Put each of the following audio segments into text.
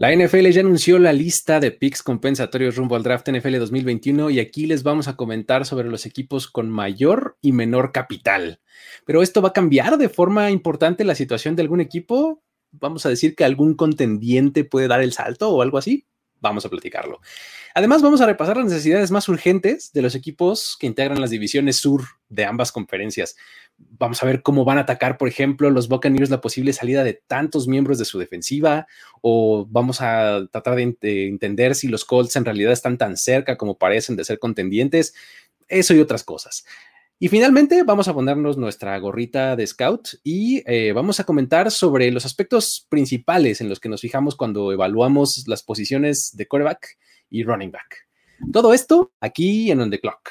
La NFL ya anunció la lista de picks compensatorios rumbo al draft NFL 2021 y aquí les vamos a comentar sobre los equipos con mayor y menor capital. Pero esto va a cambiar de forma importante la situación de algún equipo. Vamos a decir que algún contendiente puede dar el salto o algo así. Vamos a platicarlo. Además, vamos a repasar las necesidades más urgentes de los equipos que integran las divisiones sur de ambas conferencias. Vamos a ver cómo van a atacar, por ejemplo, los Buccaneers la posible salida de tantos miembros de su defensiva, o vamos a tratar de, entender si los Colts en realidad están tan cerca como parecen de ser contendientes, eso y otras cosas. Y finalmente vamos a ponernos nuestra gorrita de scout y eh, vamos a comentar sobre los aspectos principales en los que nos fijamos cuando evaluamos las posiciones de quarterback y running back. Todo esto aquí en On the Clock.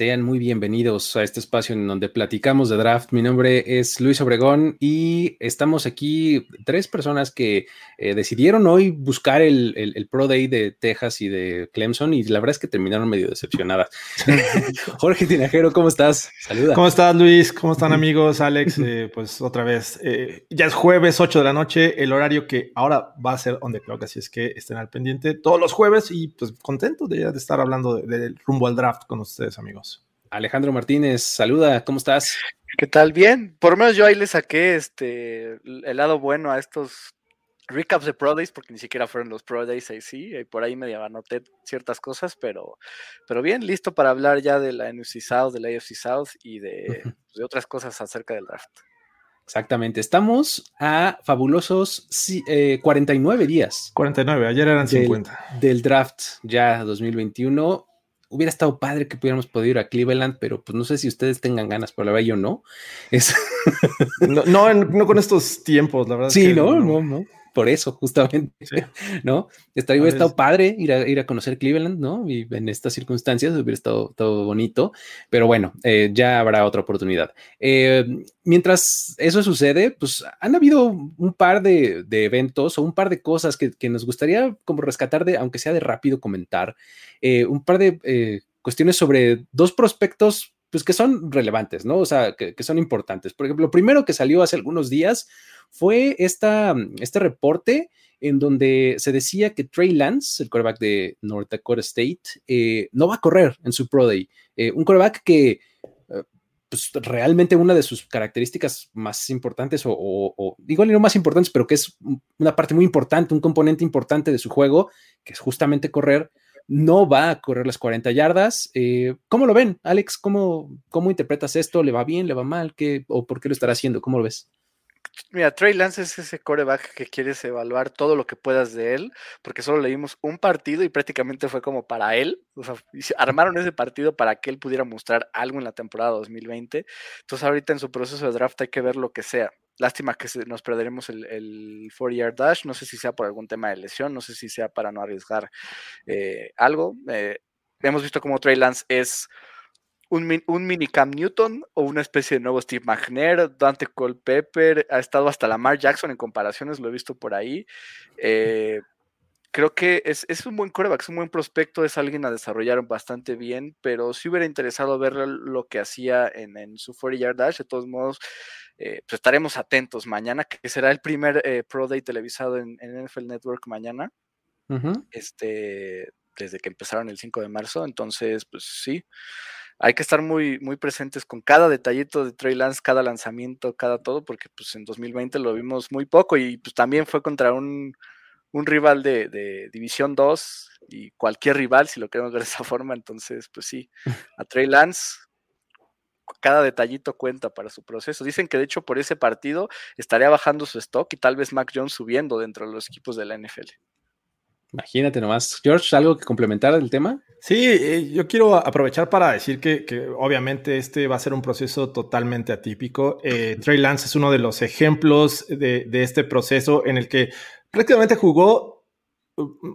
Sean muy bienvenidos a este espacio en donde platicamos de draft. Mi nombre es Luis Obregón y estamos aquí tres personas que eh, decidieron hoy buscar el, Pro Day de Texas y de Clemson y la verdad es que terminaron medio decepcionadas. Jorge Tinajero, ¿cómo estás? Saluda. ¿Cómo estás, Luis? ¿Cómo están, amigos? Alex, eh, pues otra vez. Eh, ya es jueves, 8 de la noche, el horario que ahora va a ser on the clock, así es que estén al pendiente todos los jueves y pues contento de, estar hablando del rumbo al draft con ustedes, amigos. Alejandro Martínez, saluda, ¿cómo estás? ¿Qué tal? Bien, por lo menos yo ahí le saqué este el lado bueno a estos recaps de Pro Days, porque ni siquiera fueron los Pro Days ahí sí, y por ahí me anoté ciertas cosas, pero, pero bien, listo para hablar ya de la NFC South, de la AFC South y de, de otras cosas acerca del draft. Exactamente, estamos a fabulosos 49 eh, días. 49, ayer eran 50. Del draft ya 2021 hubiera estado padre que pudiéramos podido ir a Cleveland, pero pues no sé si ustedes tengan ganas, pero la verdad yo no. Es... no, no, no, con estos tiempos, la verdad. Sí, no, no, no por eso, justamente, ¿no? Estaría, hubiera estado padre ir a, ir a conocer Cleveland, ¿no? Y en estas circunstancias hubiera estado todo bonito, pero bueno, eh, ya habrá otra oportunidad. Eh, mientras eso sucede, pues han habido un par de, eventos o un par de cosas que, nos gustaría como rescatar de, aunque sea de rápido comentar, eh, un par de cuestiones sobre dos prospectos pues que son relevantes, ¿no? O sea, que, son importantes. Por ejemplo, lo primero que salió hace algunos días fue esta, este reporte en donde se decía que Trey Lance, el quarterback de North Dakota State, eh, no va a correr en su Pro Day. Eh, un quarterback que eh, pues, realmente una de sus características más importantes, o, o, igual no más importantes, pero que es una parte muy importante, un componente importante de su juego, que es justamente correr, no va a correr las 40 yardas. ¿Cómo lo ven, Alex? ¿Cómo, ¿Cómo interpretas esto? ¿Le va bien? ¿Le va mal? ¿Qué, ¿O por qué lo estará haciendo? ¿Cómo lo ves? Mira, Trey Lance es ese coreback que quieres evaluar todo lo que puedas de él, porque solo leímos un partido y prácticamente fue como para él. O sea, armaron ese partido para que él pudiera mostrar algo en la temporada 2020. Entonces, ahorita en su proceso de draft hay que ver lo que sea. Lástima que nos perderemos el, el 4-yard dash. No sé si sea por algún tema de lesión, no sé si sea para no arriesgar eh, algo. Eh, hemos visto como Trey Lance es un, un, mini Cam Newton o una especie de nuevo Steve McNair, Dante Pepper ha estado hasta Lamar Jackson en comparaciones, lo he visto por ahí. Eh, creo que es, un buen coreback, es un buen prospecto, es alguien a desarrollar bastante bien, pero si hubiera interesado ver lo que hacía en, su 40 yard dash. De todos modos, eh, pues estaremos atentos mañana, que será el primer eh, Pro Day televisado en, NFL Network mañana. Este, desde que empezaron el 5 de marzo. Entonces, pues sí hay que estar muy, muy presentes con cada detallito de Trey Lance, cada lanzamiento, cada todo, porque pues en 2020 lo vimos muy poco y pues también fue contra un, rival de, División 2 y cualquier rival, si lo queremos ver de esa forma, entonces pues sí, a Trey Lance cada detallito cuenta para su proceso. Dicen que de hecho por ese partido estaría bajando su stock y tal vez Mac Jones subiendo dentro de los equipos de la NFL. Imagínate nomás. George, ¿algo que complementar del tema? Sí, eh, yo quiero aprovechar para decir que, obviamente este va a ser un proceso totalmente atípico. Eh, Trey Lance es uno de los ejemplos de, de este proceso en el que prácticamente jugó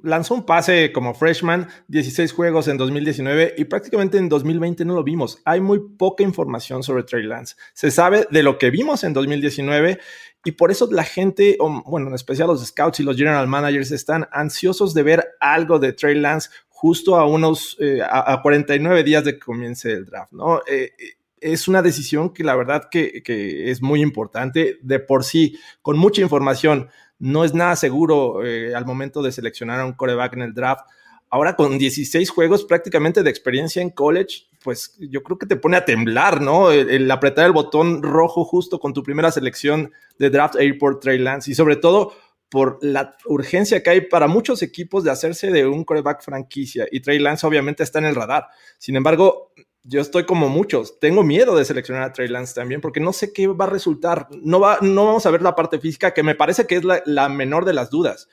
lanzó un pase como freshman, 16 juegos en 2019 y prácticamente en 2020 no lo vimos. Hay muy poca información sobre Trey Lance. Se sabe de lo que vimos en 2019 y por eso la gente, bueno, en especial los scouts y los general managers están ansiosos de ver algo de Trey Lance justo a unos, eh, a, 49 días de que comience el draft, ¿no? Eh, eh, es una decisión que la verdad que, que es muy importante de por sí, con mucha información no es nada seguro eh, al momento de seleccionar a un coreback en el draft. Ahora con 16 juegos prácticamente de experiencia en college, pues yo creo que te pone a temblar, ¿no? El, apretar el botón rojo justo con tu primera selección de draft Airport Trey Lance y sobre todo por la urgencia que hay para muchos equipos de hacerse de un coreback franquicia y Trey Lance obviamente está en el radar. Sin embargo, yo estoy como muchos. Tengo miedo de seleccionar a Trey Lance también porque no sé qué va a resultar. No, va, no vamos a ver la parte física, que me parece que es la, menor de las dudas.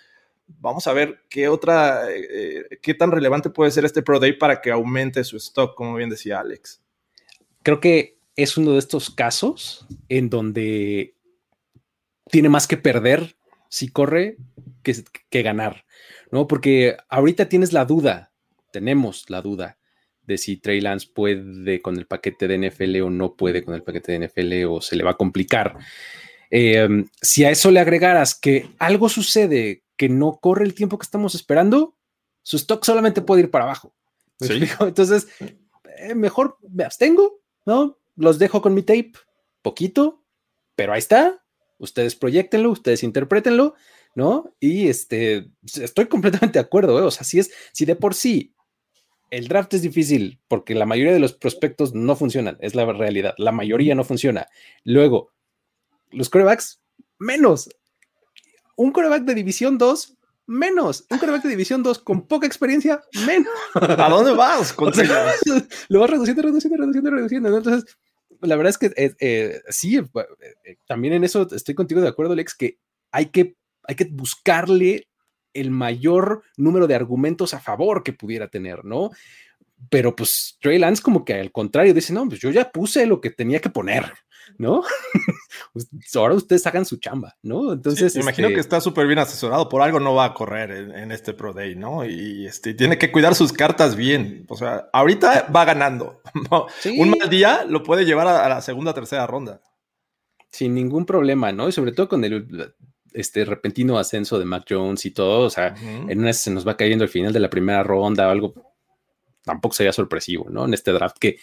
Vamos a ver qué otra, eh, qué tan relevante puede ser este Pro Day para que aumente su stock, como bien decía Alex. Creo que es uno de estos casos en donde tiene más que perder si corre que, que ganar, ¿no? Porque ahorita tienes la duda, tenemos la duda de si Trey Lance puede con el paquete de NFL o no puede con el paquete de NFL o se le va a complicar. Em, si a eso le agregaras que algo sucede que no corre el tiempo que estamos esperando, su stock solamente puede ir para abajo. Entonces, eh, mejor me abstengo, ¿no? Los dejo con mi tape, poquito, pero ahí está. Ustedes proyectenlo, ustedes interpretenlo, ¿no? Y este, estoy completamente de acuerdo, ¿eh? O sea, si es, si de por sí el draft es difícil porque la mayoría de los prospectos no funcionan, es la realidad. La mayoría no funciona. Luego, los corebacks, menos. Un coreback de división 2, menos. Un coreback de división 2 con poca experiencia, menos. ¿A dónde vas? lo vas reduciendo, reduciendo, reduciendo, reduciendo. Entonces, la verdad es que eh, eh, sí, eh, también en eso estoy contigo de acuerdo, Alex, que hay que, hay que buscarle el mayor número de argumentos a favor que pudiera tener, ¿no? Pero pues Trey Lance como que al contrario dice, no, pues yo ya puse lo que tenía que poner, ¿no? Ahora ustedes hagan su chamba, ¿no? Entonces... imagino este que está súper bien asesorado, por algo no va a correr en, este Pro Day, ¿no? Y este, tiene que cuidar sus cartas bien, o sea, ahorita va ganando, Un mal día lo puede llevar a, a la segunda, tercera ronda. Sin ningún problema, ¿no? Y sobre todo con el este repentino ascenso de Mac Jones y todo, o sea, en una se nos va cayendo al final de la primera ronda o algo, tampoco sería sorpresivo, ¿no? En este draft que,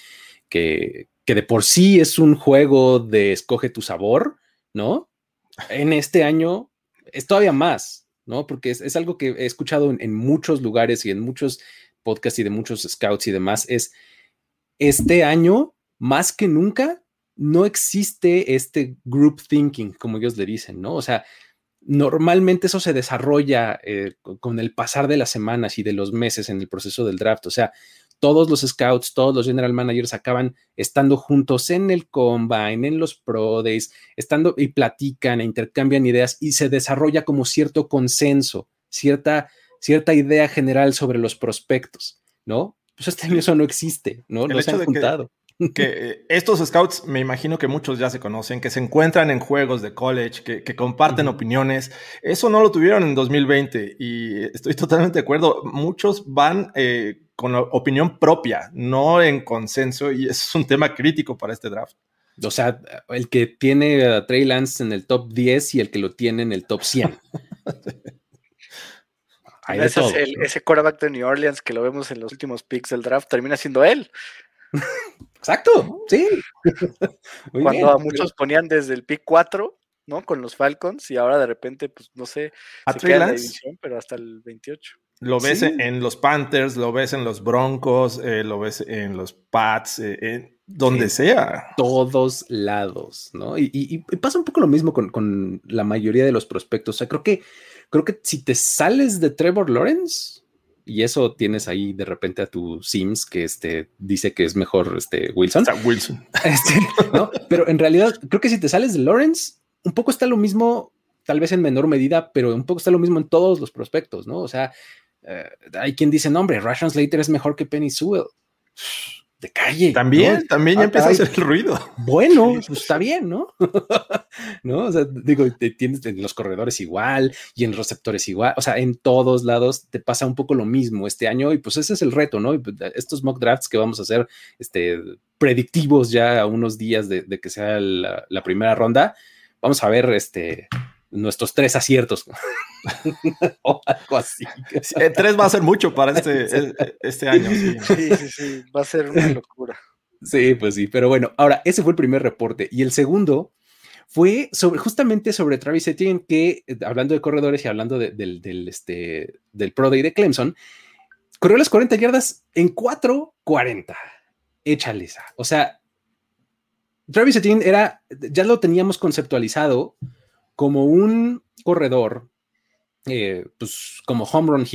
que, que de por sí es un juego de escoge tu sabor, ¿no? En este año es todavía más, ¿no? Porque es, algo que he escuchado en, en, muchos lugares y en muchos podcasts y de muchos scouts y demás, es este año, más que nunca, no existe este group thinking, como ellos le dicen, ¿no? O sea, normalmente eso se desarrolla eh, con el pasar de las semanas y de los meses en el proceso del draft. O sea, todos los scouts, todos los general managers acaban estando juntos en el combine, en los pro days, estando y platican e intercambian ideas y se desarrolla como cierto consenso, cierta, cierta idea general sobre los prospectos, ¿no? Pues este año eso no existe, ¿no? No se han juntado que eh, estos scouts, me imagino que muchos ya se conocen, que se encuentran en juegos de college, que, comparten opiniones. Eso no lo tuvieron en 2020 y estoy totalmente de acuerdo. Muchos van eh, con opinión propia, no en consenso, y es un tema crítico para este draft. O sea, el que tiene a Trey Lance en el top 10 y el que lo tiene en el top 100. ese, ese quarterback de New Orleans que lo vemos en los últimos picks del draft termina siendo él. Exacto, sí. Cuando a muchos ponían desde el pick 4, ¿no? Con los Falcons y ahora de repente, pues no sé, a se queda la división, pero hasta el 28. Lo ves en los Panthers, lo ves en los Broncos, eh, lo ves en los Pats, eh, donde sea. Todos lados, ¿no? Y, pasa un poco lo mismo con, con, la mayoría de los prospectos. O sea, creo que, creo que si te sales de Trevor Lawrence, Y eso tienes ahí de repente a tu Sims que este, dice que es mejor este, Wilson. Wilson. Este, ¿no? Pero en realidad, creo que si te sales de Lawrence, un poco está lo mismo, tal vez en menor medida, pero un poco está lo mismo en todos los prospectos, ¿no? O sea, eh, hay quien dice, no, hombre, Rashon Slater es mejor que Penny Sewell de calle. También, también ya ah, empieza a hacer el ruido. Bueno, pues está bien, ¿no? ¿No? O sea, digo, tienes en los corredores igual y en receptores igual, o sea, en todos lados te pasa un poco lo mismo este año y pues ese es el reto, ¿no? Pues, estos mock drafts que vamos a hacer, este, predictivos ya a unos días de, que sea la, la primera ronda, vamos a ver, este, nuestros tres aciertos. o algo así. Eh, tres va a ser mucho para este, este año. Sí. sí, sí, va a ser una locura. Sí, pues sí, pero bueno, ahora ese fue el primer reporte y el segundo fue sobre, justamente sobre Travis Etienne, que eh, hablando de corredores y hablando del, del, este, del Pro Day de Clemson, corrió las 40 yardas en 4.40. Échale esa. O sea, Travis Etienne era, ya lo teníamos conceptualizado como un corredor, eh, pues como home run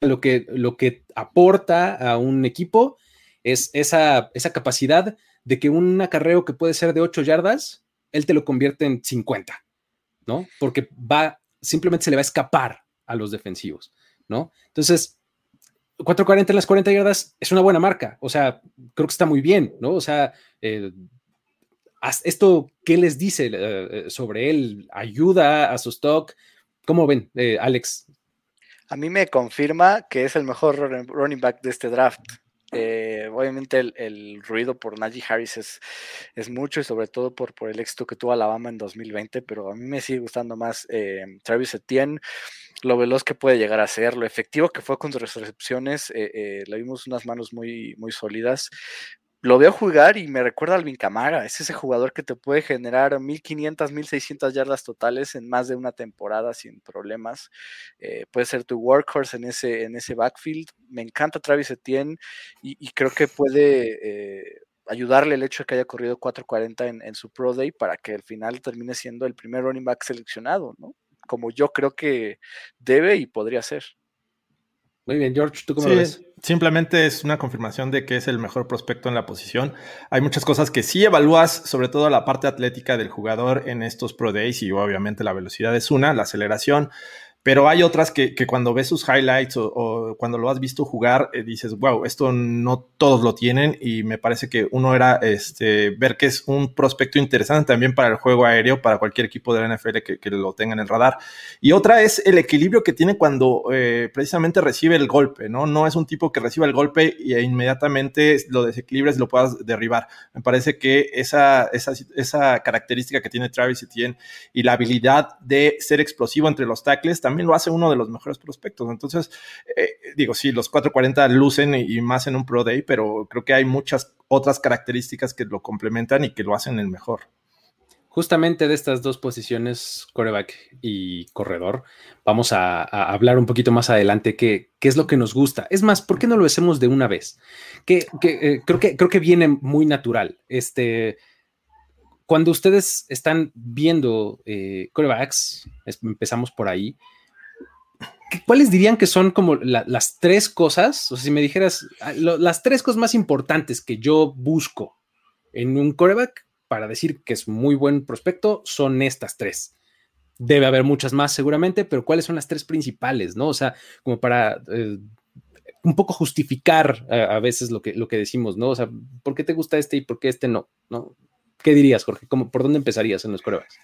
lo que, lo que aporta a un equipo es esa, esa capacidad de que un acarreo que puede ser de 8 yardas, él te lo convierte en 50, ¿no? Porque va, simplemente se le va a escapar a los defensivos, ¿no? Entonces, 4.40 en las 40 yardas es una buena marca, o sea, creo que está muy bien, ¿no? O sea, eh, ¿Esto qué les dice eh, eh, sobre él? ¿Ayuda a su stock? ¿Cómo ven, eh, Alex? A mí me confirma que es el mejor running back de este draft. obviamente el, ruido por Najee Harris es, es, mucho y sobre todo por, por el éxito que tuvo Alabama en 2020, pero a mí me sigue gustando más Travis Etienne, lo veloz que puede llegar a ser, lo efectivo que fue con sus recepciones, le vimos unas manos muy, muy sólidas, lo veo jugar y me recuerda a Alvin Camara. Es ese jugador que te puede generar 1500, 1600 yardas totales en más de una temporada sin problemas. Eh, puede ser tu workhorse en ese, en ese backfield. Me encanta Travis Etienne y, creo que puede eh, ayudarle el hecho de que haya corrido 440 en, en, su Pro Day para que al final termine siendo el primer running back seleccionado, ¿no? Como yo creo que debe y podría ser. Muy bien, George, ¿tú cómo lo ves? Simplemente es una confirmación de que es el mejor prospecto en la posición. Hay muchas cosas que sí evalúas, sobre todo la parte atlética del jugador en estos Pro Days y obviamente la velocidad es una, la aceleración, pero hay otras que, cuando ves sus highlights o, cuando lo has visto jugar, eh, dices, wow, esto no todos lo tienen y me parece que uno era este, ver que es un prospecto interesante también para el juego aéreo, para cualquier equipo de la NFL que, lo tenga en el radar. Y otra es el equilibrio que tiene cuando eh, precisamente recibe el golpe, ¿no? No es un tipo que reciba el golpe e inmediatamente lo desequilibres y lo puedas derribar. Me parece que esa, esa, esa característica que tiene Travis Etienne y la habilidad de ser explosivo entre los tackles lo hace uno de los mejores prospectos. Entonces, eh, digo, sí, los 440 lucen y, más en un Pro Day, pero creo que hay muchas otras características que lo complementan y que lo hacen el mejor. Justamente de estas dos posiciones, coreback y corredor, vamos a, hablar un poquito más adelante qué, qué es lo que nos gusta. Es más, ¿por qué no lo hacemos de una vez? Que, eh, creo, que creo que viene muy natural. Este, cuando ustedes están viendo eh, corebacks, empezamos por ahí, ¿cuáles dirían que son como las tres cosas? O sea, si me dijeras ah, las tres cosas más importantes que yo busco en un coreback para decir que es muy buen prospecto, son estas tres. Debe haber muchas más seguramente, pero ¿cuáles son las tres principales? ¿No? O sea, como para eh, un poco justificar a, veces lo que, lo que decimos, ¿no? O sea, ¿por qué te gusta este y por qué este no? ¿No? ¿Qué dirías, Jorge? ¿Por dónde empezarías en los corebacks?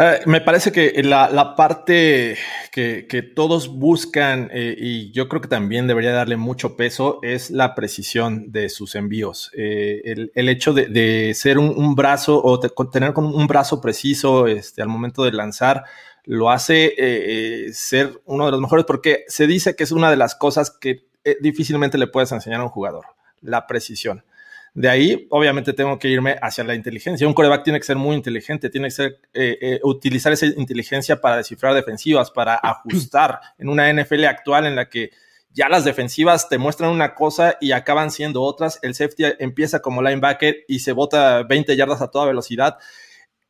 Eh, me parece que la, parte que, todos buscan eh, y yo creo que también debería darle mucho peso es la precisión de sus envíos. Eh, el, hecho de, ser un, brazo o tener un brazo preciso este, al momento de lanzar lo hace ser uno de los mejores porque se dice que es una de las cosas que difícilmente le puedes enseñar a un jugador, la precisión. De ahí, obviamente, tengo que irme hacia la inteligencia. Un coreback tiene que ser muy inteligente, tiene que ser, eh, eh, utilizar esa inteligencia para descifrar defensivas, para ajustar en una NFL actual en la que ya las defensivas te muestran una cosa y acaban siendo otras. El safety empieza como linebacker y se bota 20 yardas a toda velocidad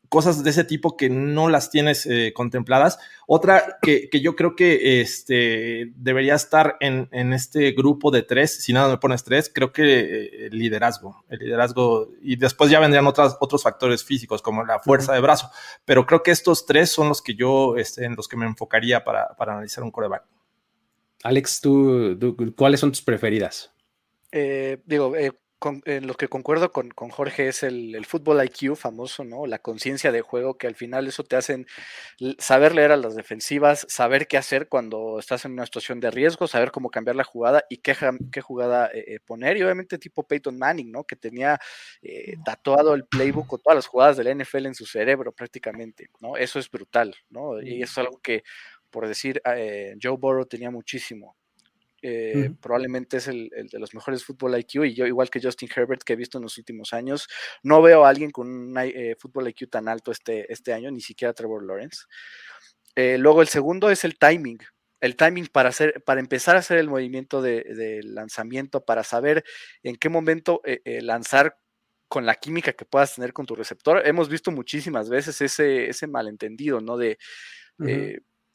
cosas de ese tipo que no las tienes eh, contempladas. Otra que, yo creo que este, debería estar en, este grupo de tres, si nada me pones tres, creo que eh, el liderazgo, el liderazgo, y después ya vendrían otras, otros factores físicos como la fuerza de brazo, pero creo que estos tres son los que yo, este, en los que me enfocaría para, analizar un coreback. Alex, ¿tú, cuáles son tus preferidas? Eh, digo, en lo que concuerdo con, Jorge es el, fútbol IQ famoso, ¿no? La conciencia de juego, que al final eso te hacen saber leer a las defensivas, saber qué hacer cuando estás en una situación de riesgo, saber cómo cambiar la jugada y qué, qué jugada eh, eh, poner. Y obviamente tipo Peyton Manning, ¿no? Que tenía eh, tatuado el playbook con todas las jugadas de la NFL en su cerebro prácticamente, ¿no? Eso es brutal, ¿no? Y eso es algo que, por decir, Joe Burrow tenía muchísimo. Eh, probablemente es el, de los mejores fútbol IQ y yo igual que Justin Herbert que he visto en los últimos años, no veo a alguien con un eh, fútbol IQ tan alto este, este año, ni siquiera Trevor Lawrence. Eh, luego el segundo es el timing, el timing para, hacer, para empezar a hacer el movimiento de, lanzamiento, para saber en qué momento lanzar con la química que puedas tener con tu receptor. Hemos visto muchísimas veces ese, ese malentendido, ¿no? De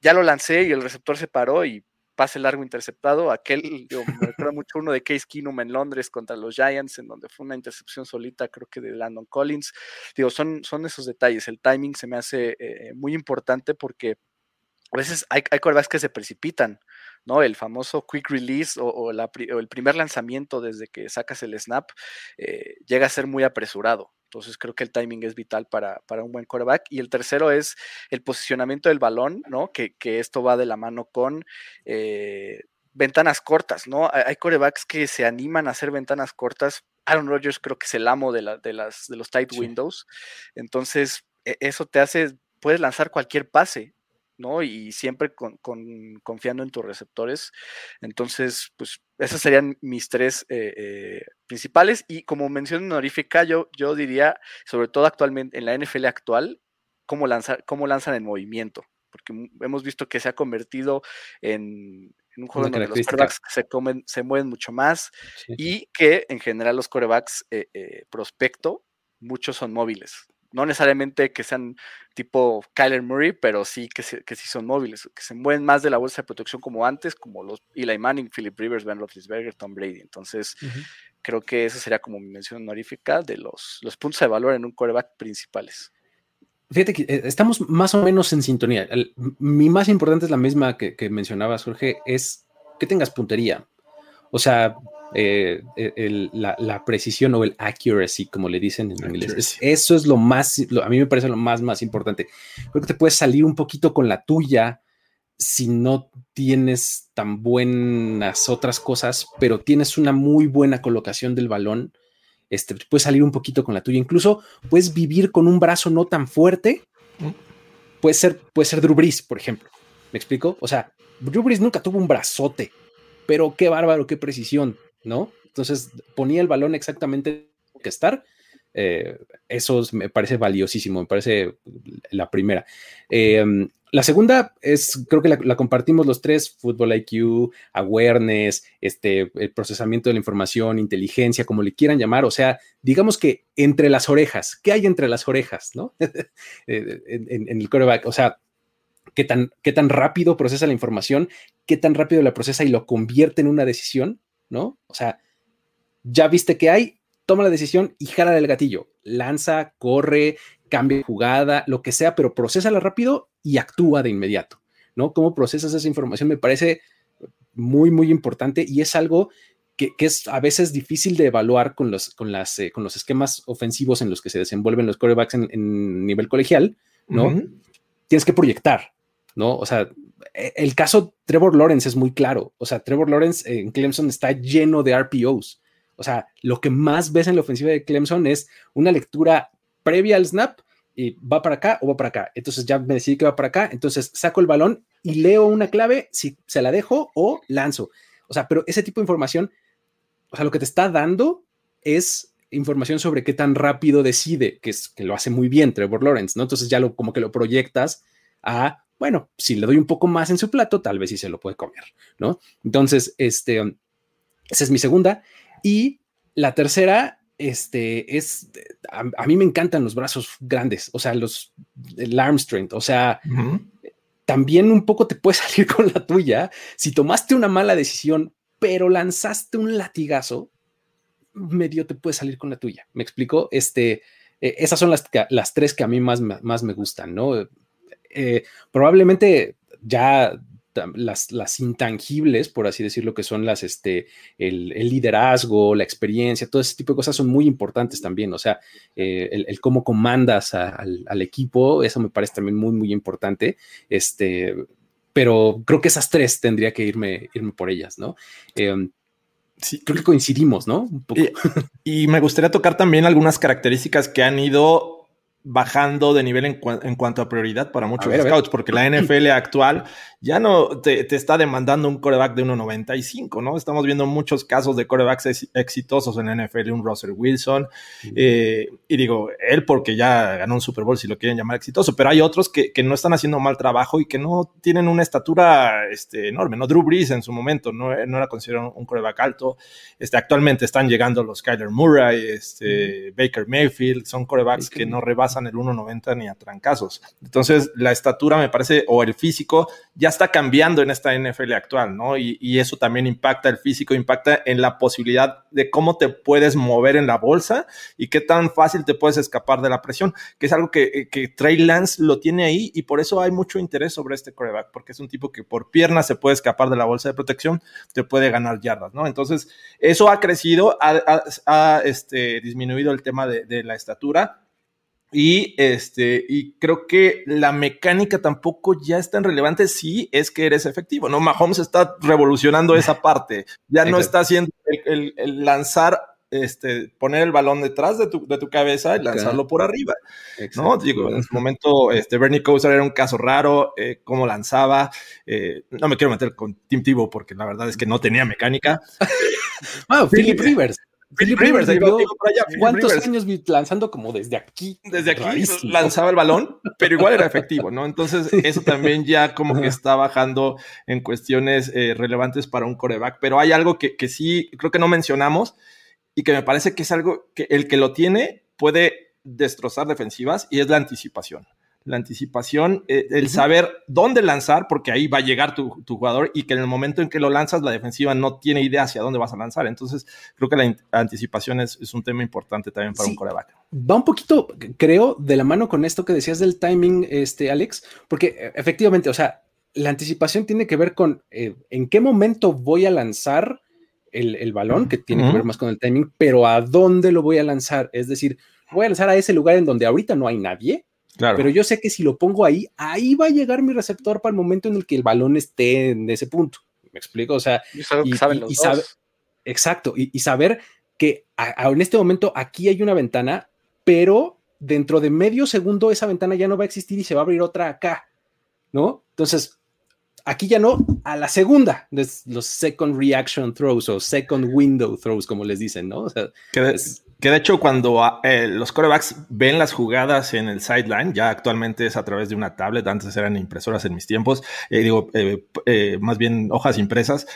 ya lo lancé y el receptor se paró y pase largo interceptado. Aquel, yo me recuerdo mucho uno de Case Keenum en Londres contra los Giants, en donde fue una intercepción solita, creo que de Landon Collins. Digo, son, son esos detalles. El timing se me hace eh, muy importante porque a veces hay, hay que se precipitan, ¿no? El famoso quick release o, el primer lanzamiento desde que sacas el snap eh, llega a ser muy apresurado. Entonces creo que el timing es vital para, un buen quarterback. Y el tercero es el posicionamiento del balón, ¿no? Que, esto va de la mano con eh, ventanas cortas, ¿no? Hay quarterbacks que se animan a hacer ventanas cortas. Aaron Rodgers creo que es el amo de, de, las, de los tight windows. Entonces, e, eso te hace, puedes lanzar cualquier pase. ¿No? Y siempre con, confiando en tus receptores. Entonces, pues esas serían mis tres eh, eh, principales. Y como mención honorífica, yo, yo diría, sobre todo actualmente en la NFL actual, cómo, lanzar, cómo lanzan en movimiento. Porque hemos visto que se ha convertido en, un juego donde los corebacks se, comen, se mueven mucho más y que en general los corebacks eh, prospecto, muchos son móviles no necesariamente que sean tipo Kyler Murray, pero sí que, que sí son móviles, que se mueven más de la bolsa de protección como antes, como los Eli Manning, Philip Rivers, Ben Roethlisberger, Tom Brady. Entonces, creo que esa sería como mi mención honorífica de los, los puntos de valor en un quarterback principales. Fíjate que eh, estamos más o menos en sintonía. mi más importante es la misma que, que mencionabas, Jorge, es que tengas puntería. O sea, eh, e, la, precisión o el accuracy, como le dicen en inglés. eso es lo más, a mí me parece lo más, más importante. Creo que te puedes salir un poquito con la tuya si no tienes tan buenas otras cosas, pero tienes una muy buena colocación del balón. Este, puedes salir un poquito con la tuya. Incluso puedes vivir con un brazo no tan fuerte. Puede ser, puede ser Drew Brees, por ejemplo. ¿Me explico? O sea, Drew Brees nunca tuvo un brazote, pero qué bárbaro, qué precisión. ¿No? Entonces ponía el balón exactamente que estar. Eh, eso me parece valiosísimo, me parece la primera. Em, la segunda es, creo que la, compartimos los tres, Fútbol IQ, Awareness, este, el procesamiento de la información, inteligencia, como le quieran llamar, o sea, digamos que entre las orejas, ¿qué hay entre las orejas, no? Eh, en, el coreback, o sea, ¿qué tan, qué tan rápido procesa la información, qué tan rápido la procesa y lo convierte en una decisión, ¿no? O sea, ya viste que hay, toma la decisión y jala del gatillo. Lanza, corre, cambia jugada, lo que sea, pero procesala rápido y actúa de inmediato, ¿no? Cómo procesas esa información me parece muy, muy importante y es algo que, es a veces difícil de evaluar con los, con, las, eh, con los esquemas ofensivos en los que se desenvuelven los quarterbacks en, nivel colegial, ¿no? Tienes que proyectar, ¿no? O sea, el caso Trevor Lawrence es muy claro. O sea, Trevor Lawrence en Clemson está lleno de RPOs. O sea, lo que más ves en la ofensiva de Clemson es una lectura previa al snap y va para acá o va para acá. Entonces ya me decidí que va para acá. Entonces saco el balón y leo una clave si se la dejo o lanzo. O sea, pero ese tipo de información, o sea, lo que te está dando es información sobre qué tan rápido decide, que es que lo hace muy bien Trevor Lawrence, ¿no? Entonces ya lo como que lo proyectas a bueno, si le doy un poco más en su plato, tal vez sí se lo puede comer, ¿no? Entonces, este, esa es mi segunda. Y la tercera este, es, a, mí me encantan los brazos grandes, o sea, los, el arm strength, o sea, también un poco te puede salir con la tuya. Si tomaste una mala decisión, pero lanzaste un latigazo, medio te puede salir con la tuya. ¿Me explico? Este, eh, esas son las, las tres que a mí más, más me gustan, ¿no? Eh, probablemente ya las, las, intangibles, por así decirlo, que son las, este, el, liderazgo, la experiencia, todo ese tipo de cosas son muy importantes también. O sea, eh, el, cómo comandas al, equipo, eso me parece también muy, muy importante. Este, pero creo que esas tres tendría que irme, irme por ellas, ¿no? Em, sí. Creo que coincidimos, ¿no? y me gustaría tocar también algunas características que han ido bajando de nivel en, cuanto a prioridad para muchos scouts, porque la NFL actual ya no te, está demandando un coreback de 1.95, ¿no? Estamos viendo muchos casos de corebacks exitosos en la NFL, un Russell Wilson, eh, y digo, él porque ya ganó un Super Bowl, si lo quieren llamar exitoso, pero hay otros que, no están haciendo mal trabajo y que no tienen una estatura este, enorme, ¿no? Drew Brees en su momento no, no era considerado un coreback alto, este, actualmente están llegando los Kyler Murray, este, Baker Mayfield, son corebacks que no rebasan el 1.90 ni a trancazos. Entonces, la estatura me parece, o el físico, ya está cambiando en esta NFL actual, ¿no? Y, eso también impacta el físico, impacta en la posibilidad de cómo te puedes mover en la bolsa y qué tan fácil te puedes escapar de la presión, que es algo que, que Trey Lance lo tiene ahí y por eso hay mucho interés sobre este coreback, porque es un tipo que por piernas se puede escapar de la bolsa de protección, te puede ganar yardas, ¿no? Entonces, eso ha crecido, ha, este, disminuido el tema de, de la estatura y, este, y creo que la mecánica tampoco ya es tan relevante si es que eres efectivo, ¿no? Mahomes está revolucionando esa parte. Ya no está haciendo el, lanzar, este, poner el balón detrás de tu, de tu cabeza y lanzarlo por arriba, ¿no? Digo, en su momento, este, Bernie Kosar era un caso raro, eh, cómo lanzaba. Eh, no me quiero meter con Tim Tebow porque la verdad es que no tenía mecánica. ah, Philip Rivers. Philip Rivers, ¿cuántos años lanzando como desde aquí? Desde aquí lanzaba el balón, pero igual era efectivo, ¿no? Entonces, eso también ya como que está bajando en cuestiones eh, relevantes para un coreback. Pero hay algo que, que sí creo que no mencionamos y que me parece que es algo que el que lo tiene puede destrozar defensivas y es la anticipación la anticipación, eh, el saber dónde lanzar, porque ahí va a llegar tu, jugador y que en el momento en que lo lanzas, la defensiva no tiene idea hacia dónde vas a lanzar. Entonces, creo que la anticipación es, un tema importante también para un coreback. Va un poquito, creo, de la mano con esto que decías del timing, este, Alex, porque eh, efectivamente, o sea, la anticipación tiene que ver con eh, en qué momento voy a lanzar el, balón, que tiene que ver más con el timing, pero a dónde lo voy a lanzar. Es decir, voy a lanzar a ese lugar en donde ahorita no hay nadie pero yo sé que si lo pongo ahí, ahí va a llegar mi receptor para el momento en el que el balón esté en ese punto. ¿Me explico? O sea, y, saben los exacto, y, saber que en este momento aquí hay una ventana, pero dentro de medio segundo esa ventana ya no va a existir y se va a abrir otra acá, ¿no? Entonces, aquí ya no, a la segunda, los second reaction throws o second window throws, como les dicen, ¿no? O sea, que de hecho, cuando ah, eh, los corebacks ven las jugadas en el sideline, ya actualmente es a través de una tablet, antes eran impresoras en mis tiempos, eh, digo, eh, más bien hojas impresas,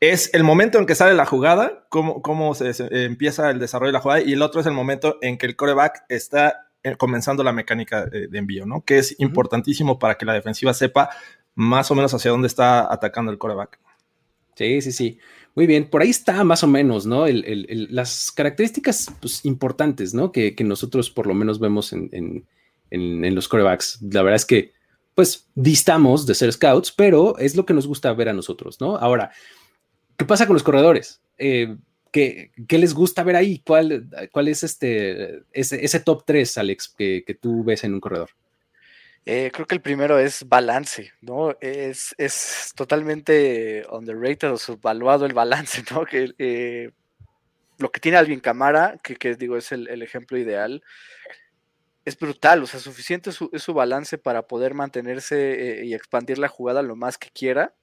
es el momento en que sale la jugada, cómo, cómo se, empieza el desarrollo de la jugada, y el otro es el momento en que el coreback está comenzando la mecánica de, envío, ¿no? Que es importantísimo para que la defensiva sepa más o menos hacia dónde está atacando el coreback. Sí, sí, sí. Muy bien, por ahí está más o menos, ¿no? las características pues, importantes, ¿no? Que, nosotros por lo menos vemos en, los corebacks. La verdad es que, pues, distamos de ser scouts, pero es lo que nos gusta ver a nosotros, ¿no? Ahora, ¿qué pasa con los corredores? Eh, ¿qué, les gusta ver ahí? ¿Cuál, cuál es este, ese, top 3, Alex, que, que tú ves en un corredor? Eh, creo que el primero es balance, ¿no? Es, es totalmente underrated o subvaluado el balance, ¿no? Que eh, lo que tiene Alvin Camara, que, que digo es el, ejemplo ideal, es brutal, o sea, suficiente es su balance para poder mantenerse eh, y expandir la jugada lo más que quiera,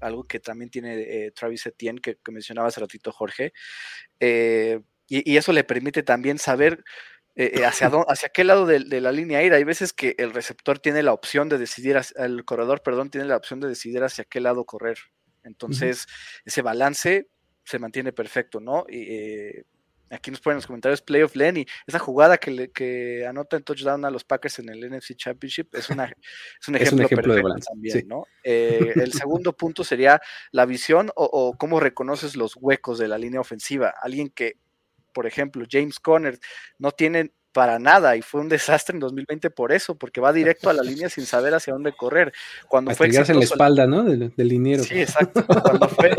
algo que también tiene Travis Etienne, que, mencionaba hace ratito Jorge, y, y, eso le permite también saber eh, eh, hacia, hacia qué lado de, la línea ir. Hay veces que el receptor tiene la opción de decidir, el corredor, perdón, tiene la opción de decidir hacia qué lado correr. Entonces, ese balance se mantiene perfecto, ¿no? Y, eh, Aquí nos ponen en los comentarios Playoff Lenny. Esa jugada que, le, que anota en touchdown a los Packers en el NFC Championship es, una, es un ejemplo, de balance. también, ¿no? Eh, el segundo punto sería la visión o, o, cómo reconoces los huecos de la línea ofensiva. Alguien que, por ejemplo, James Conner, no tiene para nada y fue un desastre en 2020 por eso, porque va directo a la línea sin saber hacia dónde correr. Cuando fue en la espalda, ¿no? Del, del liniero. Sí, exacto. Cuando fue,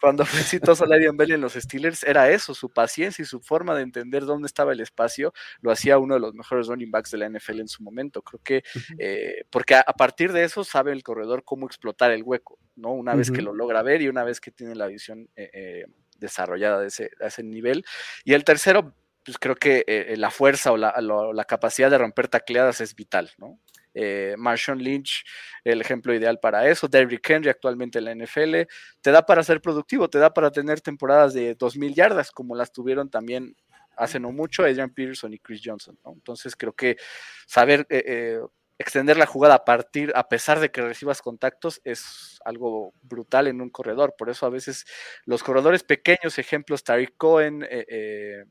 cuando fue exitoso Le'Veon Bell en los Steelers, era eso, su paciencia y su forma de entender dónde estaba el espacio, lo hacía uno de los mejores running backs de la NFL en su momento. Creo que, eh, porque a, partir de eso sabe el corredor cómo explotar el hueco, ¿no? Una vez que lo logra ver y una vez que tiene la visión eh, eh, desarrollada de ese, a ese nivel. Y el tercero, pues creo que la fuerza o la, la, capacidad de romper tacleadas es vital, ¿no? eh, Marshawn Lynch, el ejemplo ideal para eso, Derrick Henry actualmente en la NFL, te da para ser productivo, te da para tener temporadas de 2.000 yardas, como las tuvieron también hace no mucho Adrian Peterson y Chris Johnson, Entonces creo que saber eh, eh, extender la jugada a partir, a pesar de que recibas contactos, es algo brutal en un corredor. Por eso a veces los corredores pequeños, ejemplos, Tariq Cohen, eh,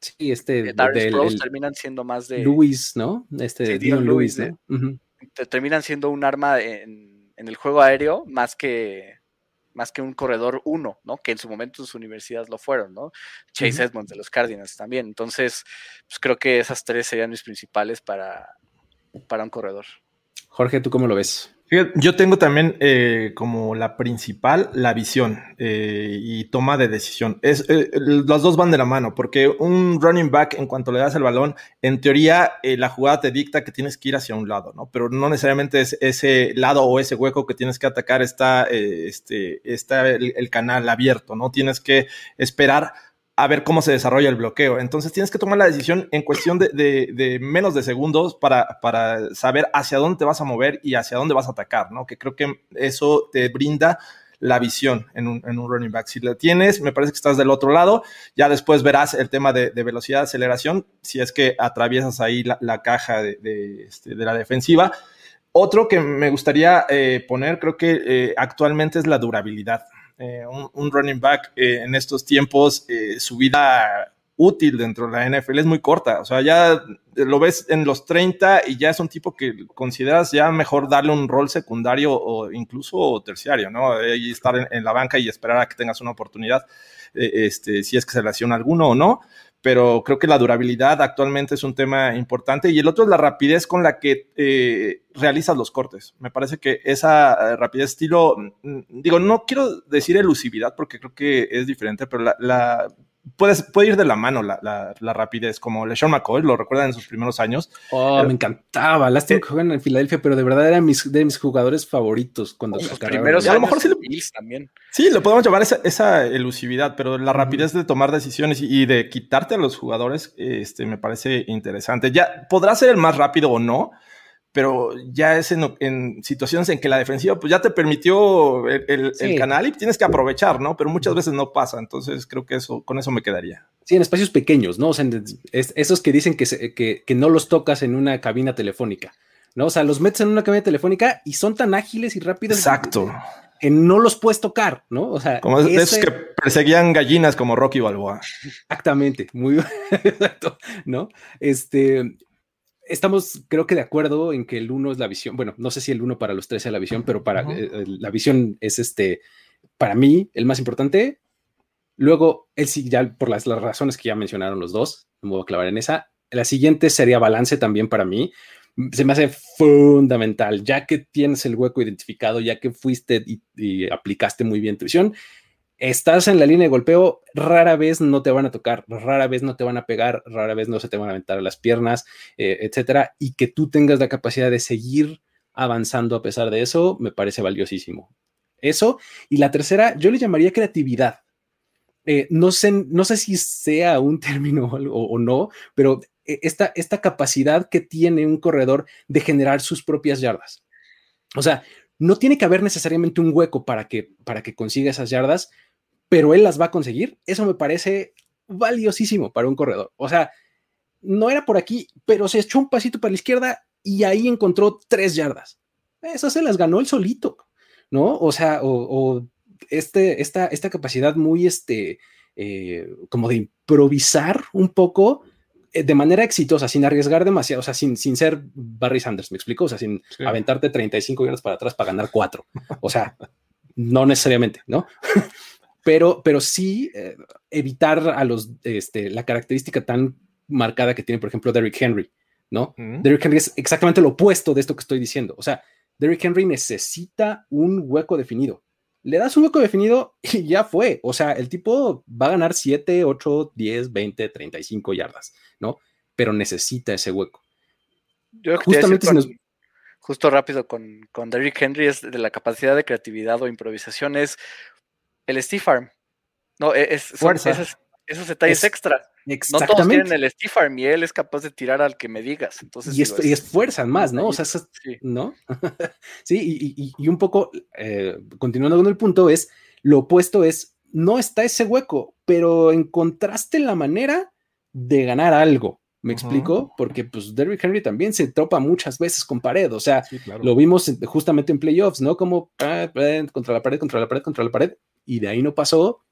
Sí, este. De terminan siendo más de. Luis, ¿no? Este de Dion Lewis, Terminan siendo un arma en, el juego aéreo más que más que un corredor uno, ¿no? Que en su momento en su universidad lo fueron, ¿no? Chase Edmonds de los Cardinals también. Entonces, pues creo que esas tres serían mis principales para, para un corredor. Jorge, ¿tú cómo lo ves? Yo tengo también eh, como la principal la visión eh, y toma de decisión. Es, eh, las dos van de la mano, porque un running back, en cuanto le das el balón, en teoría la jugada te dicta que tienes que ir hacia un lado, ¿no? Pero no necesariamente es ese lado o ese hueco que tienes que atacar está, este, está el canal abierto, ¿no? Tienes que esperar a ver cómo se desarrolla el bloqueo. Entonces tienes que tomar la decisión en cuestión de, menos de segundos para, para, saber hacia dónde te vas a mover y hacia dónde vas a atacar, ¿no? Que creo que eso te brinda la visión en un, running back. Si la tienes, me parece que estás del otro lado. Ya después verás el tema de, velocidad, aceleración, si es que atraviesas ahí la, caja este, de, la defensiva. Otro que me gustaría eh, poner, creo que eh, actualmente es la durabilidad. Eh, un, running back eh, en estos tiempos, eh, su vida útil dentro de la NFL es muy corta. O sea, ya lo ves en los 30 y ya es un tipo que consideras ya mejor darle un rol secundario o incluso terciario, ¿no? Y estar en, la banca y esperar a que tengas una oportunidad, este, si es que se relaciona alguno o no pero creo que la durabilidad actualmente es un tema importante y el otro es la rapidez con la que eh, realizas los cortes. Me parece que esa eh, rapidez estilo, mm, digo, no quiero decir elusividad porque creo que es diferente, pero la puede ir de la mano la, la, rapidez, como LeSean McCoy, lo recuerdan en sus primeros años. Oh, me encantaba. Lástima eh, que juegan en Filadelfia, pero de verdad era mis, de mis jugadores favoritos cuando los primeros a lo mejor sí, lo, también. Sí, lo podemos llamar esa, esa elusividad, pero la rapidez de tomar decisiones y, de quitarte a los jugadores, este, me parece interesante. Ya podrá ser el más rápido o no, pero ya es en, situaciones en que la defensiva pues ya te permitió el, canal y tienes que aprovechar, ¿no? Pero muchas veces no pasa, entonces creo que eso, con eso me quedaría. Sí, en espacios pequeños, ¿no? O sea, esos que dicen que, que, no los tocas en una cabina telefónica, ¿no? O sea, los metes en una cabina telefónica y son tan ágiles y rápidos. Exacto. Que no los puedes tocar, ¿no? O sea, como esos que perseguían gallinas como Rocky Balboa. Exactamente, muy exacto, ¿no? Este, estamos, creo que de acuerdo en que el uno es la visión. Bueno, no sé si el uno para los tres es la visión, pero para eh, la visión es este, para mí, el más importante. Luego, el ya por las, las, razones que ya mencionaron los dos, me voy a clavar en esa. La siguiente sería balance también para mí. Se me hace fundamental, ya que tienes el hueco identificado, ya que fuiste y, y aplicaste muy bien tu visión, estás en la línea de golpeo, rara vez no te van a tocar, rara vez no te van a pegar, rara vez no se te van a aventar las piernas, eh, etcétera, y que tú tengas la capacidad de seguir avanzando a pesar de eso, me parece valiosísimo. Eso. Y la tercera, yo le llamaría creatividad. Eh, no, sé, no sé si sea un término o, o no, pero eh, esta, esta capacidad que tiene un corredor de generar sus propias yardas. O sea, no tiene que haber necesariamente un hueco para que, para que consiga esas yardas, pero él las va a conseguir. Eso me parece valiosísimo para un corredor. O sea, no era por aquí, pero se echó un pasito para la izquierda y ahí encontró tres yardas. Esas se las ganó él solito, ¿no? O sea, o, este, esta, esta capacidad muy este, eh, como de improvisar un poco eh, de manera exitosa, sin arriesgar demasiado, o sea, sin, sin ser Barry Sanders, ¿me explico? O sea, sin aventarte 35 yardas para atrás para ganar cuatro. O sea, no necesariamente, ¿no? pero, pero sí eh, evitar a los, este, la característica tan marcada que tiene, por ejemplo, Derrick Henry, ¿no? Derrick Henry es exactamente lo opuesto de esto que estoy diciendo. O sea, Derrick Henry necesita un hueco definido. Le das un hueco definido y ya fue. O sea, el tipo va a ganar 7, 8, 10, 20, 35 yardas, ¿no? Pero necesita ese hueco. Yo Justamente justo rápido con, con Derrick Henry es de la capacidad de creatividad o improvisación es el Steve Farm. No, e, es, Fuerza esos detalles extra. No todos tienen el Steve Arm y él es capaz de tirar al que me digas. Entonces, y, esfuerzan más, ¿no? O sea, sí. ¿no? sí, y, un poco, eh, continuando con el punto, es lo opuesto es, no está ese hueco, pero encontraste la manera de ganar algo. ¿Me explico? Porque pues Derrick Henry también se topa muchas veces con pared, o sea, lo vimos justamente en playoffs, ¿no? Como ah, contra la pared, contra la pared, contra la pared, y de ahí no pasó,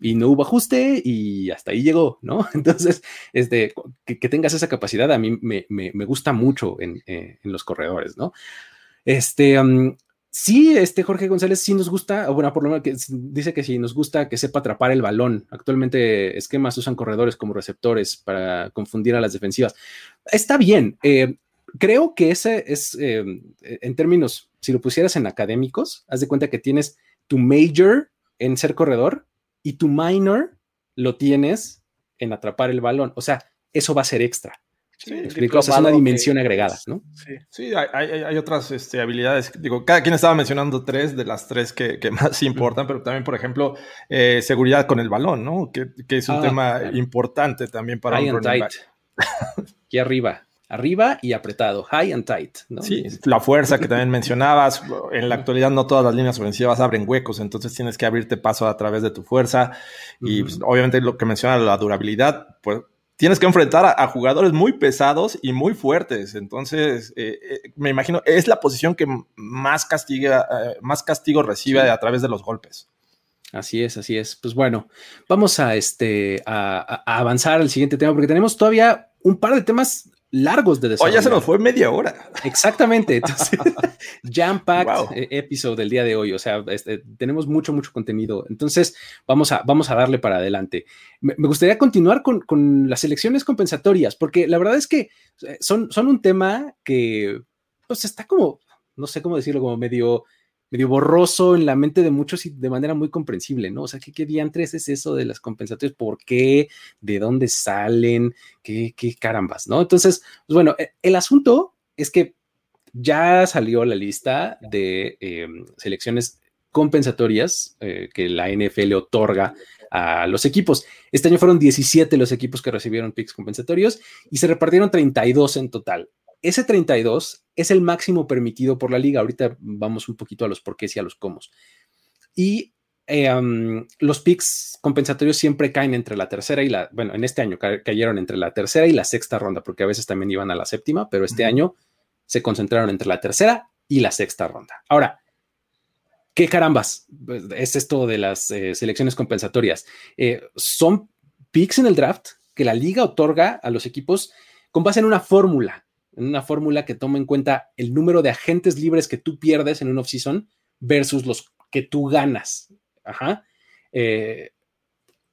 y no hubo ajuste y hasta ahí llegó, ¿no? Entonces, este, que, tengas esa capacidad a mí me, gusta mucho en, eh, en, los corredores, ¿no? Este, sí, este Jorge González sí nos gusta, o bueno, por lo menos que dice que sí nos gusta que sepa atrapar el balón. Actualmente esquemas usan corredores como receptores para confundir a las defensivas. Está bien. Eh, creo que ese es, eh, en términos, si lo pusieras en académicos, haz de cuenta que tienes tu major en ser corredor y tu minor lo tienes en atrapar el balón. O sea, eso va a ser extra. Sí, es una dimensión agregada, ¿no? Sí, hay, otras este, habilidades. Digo, cada quien estaba mencionando tres de las tres que, más importan, pero también, por ejemplo, eh, seguridad con el balón, ¿no? Que, es un ah, tema importante también para un running back. Aquí arriba arriba y apretado, high and tight. ¿no? Sí, la fuerza que también mencionabas. En la actualidad no todas las líneas ofensivas abren huecos, entonces tienes que abrirte paso a través de tu fuerza. Y pues, obviamente lo que menciona la durabilidad, pues tienes que enfrentar a, jugadores muy pesados y muy fuertes. Entonces, eh, eh, me imagino, es la posición que más, castiga, eh, más castigo recibe a través de los golpes. Así es, así es. Pues bueno, vamos a, este, a, a avanzar al siguiente tema porque tenemos todavía un par de temas largos de desarrollo. Oh, ya se nos fue media hora. Exactamente. jam-packed eh, episode del día de hoy. O sea, este, tenemos mucho, mucho contenido. Entonces, vamos a, vamos a darle para adelante. Me, gustaría continuar con, con, las elecciones compensatorias, porque la verdad es que eh, son, son un tema que, pues, está como, no sé cómo decirlo, como medio medio borroso en la mente de muchos y de manera muy comprensible, ¿no? O sea, ¿qué, diantres es eso de las compensatorias? ¿Por qué? ¿De dónde salen? ¿Qué, qué carambas, no? Entonces, pues bueno, e, el asunto es que ya salió la lista de em, selecciones compensatorias eh, que la NFL otorga a los equipos. Este año fueron 17 los equipos que recibieron picks compensatorios y se repartieron 32 en total ese 32 es el máximo permitido por la liga. Ahorita vamos un poquito a los porqués y a los cómo. Y eh, los picks compensatorios siempre caen entre la tercera y la, bueno, en este año cayeron entre la tercera y la sexta ronda, porque a veces también iban a la séptima, pero este año se concentraron entre la tercera y la sexta ronda. Ahora, ¿qué carambas pues, es esto de las eh, selecciones compensatorias? Eh, son picks en el draft que la liga otorga a los equipos con base en una fórmula en una fórmula que toma en cuenta el número de agentes libres que tú pierdes en un off-season versus los que tú ganas. Ajá. Eh,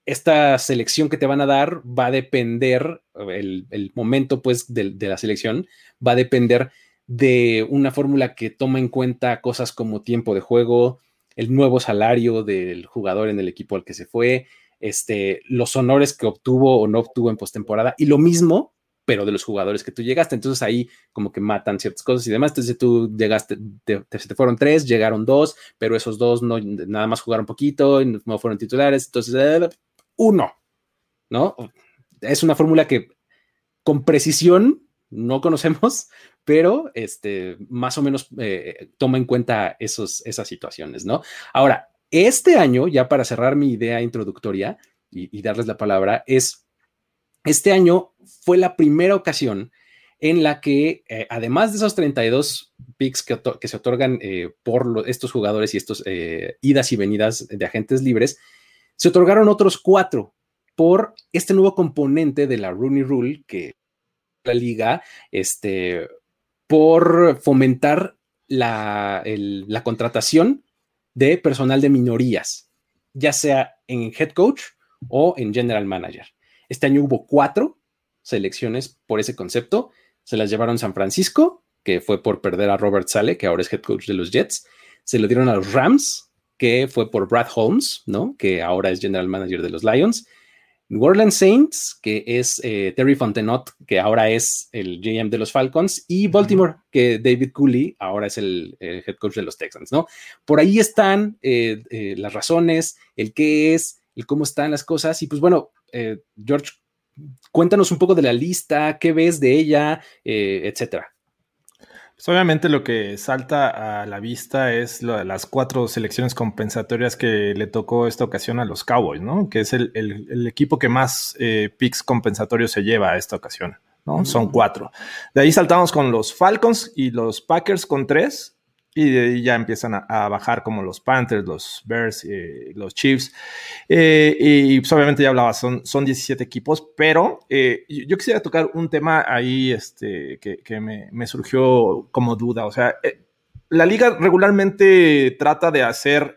esta selección que te van a dar va a depender, el, momento pues de, la selección va a depender de una fórmula que toma en cuenta cosas como tiempo de juego, el nuevo salario del jugador en el equipo al que se fue, este, los honores que obtuvo o no obtuvo en postemporada y lo mismo pero de los jugadores que tú llegaste. Entonces ahí como que matan ciertas cosas y demás. Entonces tú llegaste, te, te, fueron tres, llegaron dos, pero esos dos no, nada más jugaron poquito, y no fueron titulares. Entonces, eh, uno, ¿no? Es una fórmula que con precisión no conocemos, pero este, más o menos eh, toma en cuenta esos, esas situaciones, ¿no? Ahora, este año, ya para cerrar mi idea introductoria y darles la palabra, es este año fue la primera ocasión en la que, eh, además de esos 32 picks que, se otorgan eh, por estos jugadores y estos eh, idas y venidas de agentes libres, se otorgaron otros cuatro por este nuevo componente de la Rooney Rule que la liga, este, por fomentar la, la contratación de personal de minorías, ya sea en head coach o en general manager. Este año hubo cuatro selecciones por ese concepto. Se las llevaron San Francisco, que fue por perder a Robert Sale, que ahora es head coach de los Jets. Se lo dieron a los Rams, que fue por Brad Holmes, ¿no? Que ahora es general manager de los Lions. New Orleans Saints, que es eh, Terry Fontenot, que ahora es el GM de los Falcons, y Baltimore, que David Cooley ahora es el, head coach de los Texans, ¿no? Por ahí están eh, eh, las razones, el qué es, el cómo están las cosas, y pues bueno, George, cuéntanos un poco de la lista, qué ves de ella, etcétera. Pues, obviamente lo que salta a la vista es lo de las cuatro selecciones compensatorias que le tocó esta ocasión a los Cowboys, ¿no? Que es el, equipo que más eh, picks compensatorios se lleva a esta ocasión, ¿no? Son cuatro. De ahí saltamos con los Falcons y los Packers con tres y de ahí ya empiezan a, bajar como los Panthers, los Bears, eh, los Chiefs. Eh, y pues obviamente ya hablaba, son, son 17 equipos, pero eh, yo quisiera tocar un tema ahí este, que, me, me, surgió como duda. O sea, la liga regularmente trata de hacer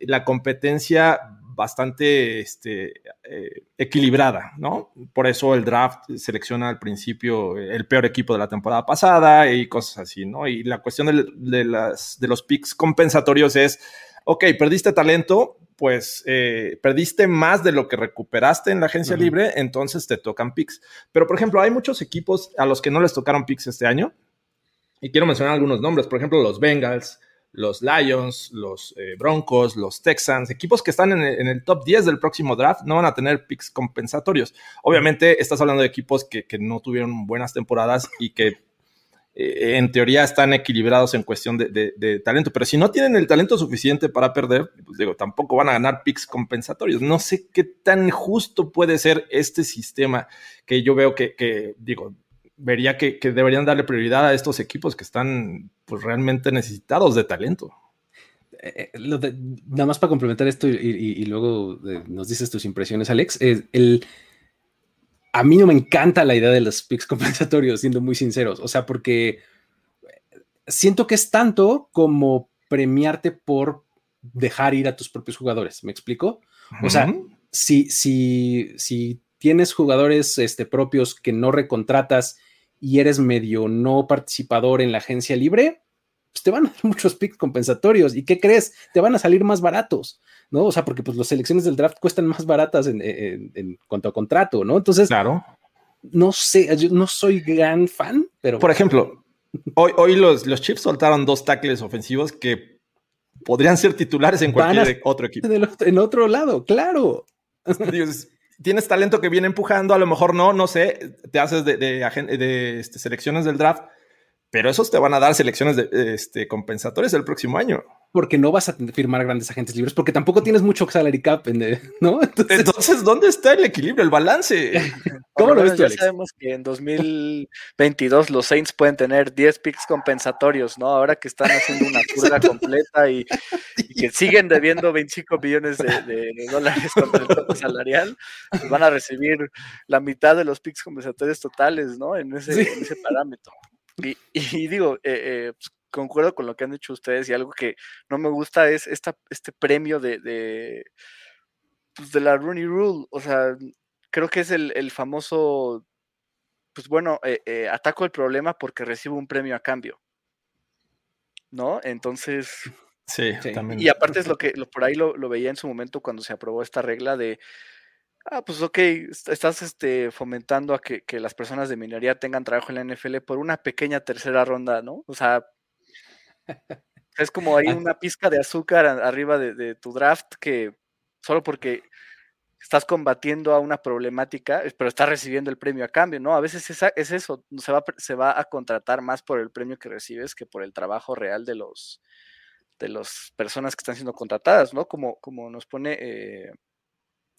la competencia bastante este, eh, equilibrada, ¿no? Por eso el draft selecciona al principio el peor equipo de la temporada pasada y cosas así, ¿no? Y la cuestión de, las, de los picks compensatorios es, ok, perdiste talento, pues eh, perdiste más de lo que recuperaste en la agencia libre, entonces te tocan picks. Pero, por ejemplo, hay muchos equipos a los que no les tocaron picks este año. Y quiero mencionar algunos nombres, por ejemplo, los Bengals, los Lions, los eh, Broncos, los Texans, equipos que están en el, top 10 del próximo draft, no van a tener picks compensatorios. Obviamente, estás hablando de equipos que, no tuvieron buenas temporadas y que eh, en teoría están equilibrados en cuestión de, talento, pero si no tienen el talento suficiente para perder, pues digo, tampoco van a ganar picks compensatorios. No sé qué tan justo puede ser este sistema que yo veo que, que digo, vería que, deberían darle prioridad a estos equipos que están pues, realmente necesitados de talento. Eh, eh, nada más para complementar esto y, luego eh, nos dices tus impresiones, Alex. el, a mí no me encanta la idea de los picks compensatorios, siendo muy sinceros. O sea, porque siento que es tanto como premiarte por dejar ir a tus propios jugadores. ¿Me explico? O sea, si, si, si tienes jugadores este, propios que no recontratas y eres medio no participador en la agencia libre, pues te van a dar muchos picks compensatorios. ¿Y qué crees? Te van a salir más baratos, ¿no? O sea, porque pues las selecciones del draft cuestan más baratas en, cuanto a contrato, ¿no? Entonces, claro. No sé, yo no soy gran fan, pero. Por ejemplo, hoy, hoy los, los Chiefs soltaron dos tackles ofensivos que podrían ser titulares en cualquier otro equipo. En otro lado, claro. Dios, tienes talento que viene empujando, a lo mejor no, no sé, te haces de, de, este, selecciones del draft, pero esos te van a dar selecciones de, este, compensatorias el próximo año porque no vas a firmar grandes agentes libres, porque tampoco tienes mucho salary cap, ¿no? Entonces, ¿dónde está el equilibrio, el balance? ¿Cómo lo ves Ya sabemos que en 2022 los Saints pueden tener 10 picks compensatorios, ¿no? Ahora que están haciendo una curva completa y, que siguen debiendo 25 millones de, dólares con el tope salarial, pues van a recibir la mitad de los picks compensatorios totales, ¿no? En ese, ese parámetro. Y, digo, eh, eh, pues, concuerdo con lo que han dicho ustedes y algo que no me gusta es esta, este premio de, de, pues de la Rooney Rule. O sea, creo que es el, famoso, pues bueno, eh, eh, ataco el problema porque recibo un premio a cambio. ¿No? Entonces... Sí, También. Y aparte es lo que lo, por ahí lo, veía en su momento cuando se aprobó esta regla de, ah, pues ok, estás este, fomentando a que, que, las personas de minoría tengan trabajo en la NFL por una pequeña tercera ronda, ¿no? O sea, es como hay una pizca de azúcar arriba de, tu draft que solo porque estás combatiendo a una problemática, pero estás recibiendo el premio a cambio, ¿no? A veces es, es eso, se va, se va a contratar más por el premio que recibes que por el trabajo real de los de las personas que están siendo contratadas, ¿no? Como, como nos pone, eh,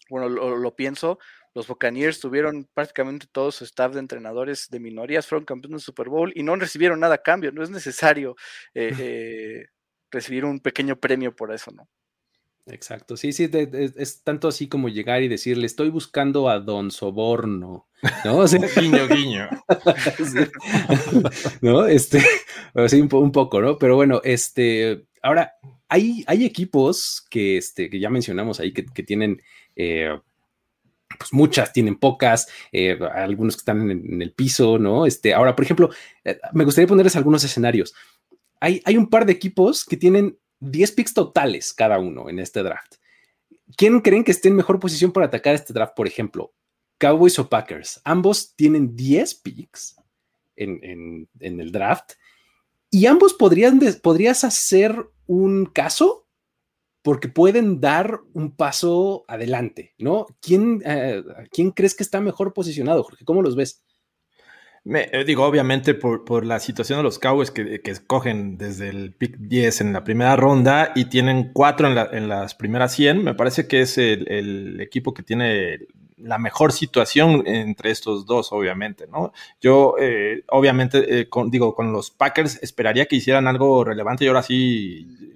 bueno, lo, pienso, los Buccaneers tuvieron prácticamente todo su staff de entrenadores de minorías, fueron campeones de Super Bowl y no recibieron nada a cambio. No es necesario eh, eh, recibir un pequeño premio por eso, ¿no? Exacto, sí, sí, es tanto así como llegar y decirle, estoy buscando a Don Soborno, ¿no? guiño, guiño. ¿No? Este, así un, poco, ¿no? Pero bueno, este, ahora, hay, hay equipos que, este, que ya mencionamos ahí que, tienen, eh, pues muchas, tienen pocas, eh, algunos que están en, el piso, ¿no? Este, ahora, por ejemplo, eh, me gustaría ponerles algunos escenarios. Hay, hay un par de equipos que tienen 10 picks totales cada uno en este draft. ¿Quién creen que esté en mejor posición para atacar este draft, por ejemplo? Cowboys o Packers. Ambos tienen 10 picks en, el draft y ambos podrían, podrías hacer un caso porque pueden dar un paso adelante, ¿no? ¿Quién, eh, ¿quién crees que está mejor posicionado, Jorge? ¿Cómo los ves? Me, eh, digo, obviamente por, la situación de los Cowboys que, escogen desde el pick 10 en la primera ronda y tienen 4 en, las primeras 100, me parece que es el, equipo que tiene la mejor situación entre estos dos, obviamente, ¿no? Yo, eh, obviamente, eh, digo, con los Packers esperaría que hicieran algo relevante y ahora sí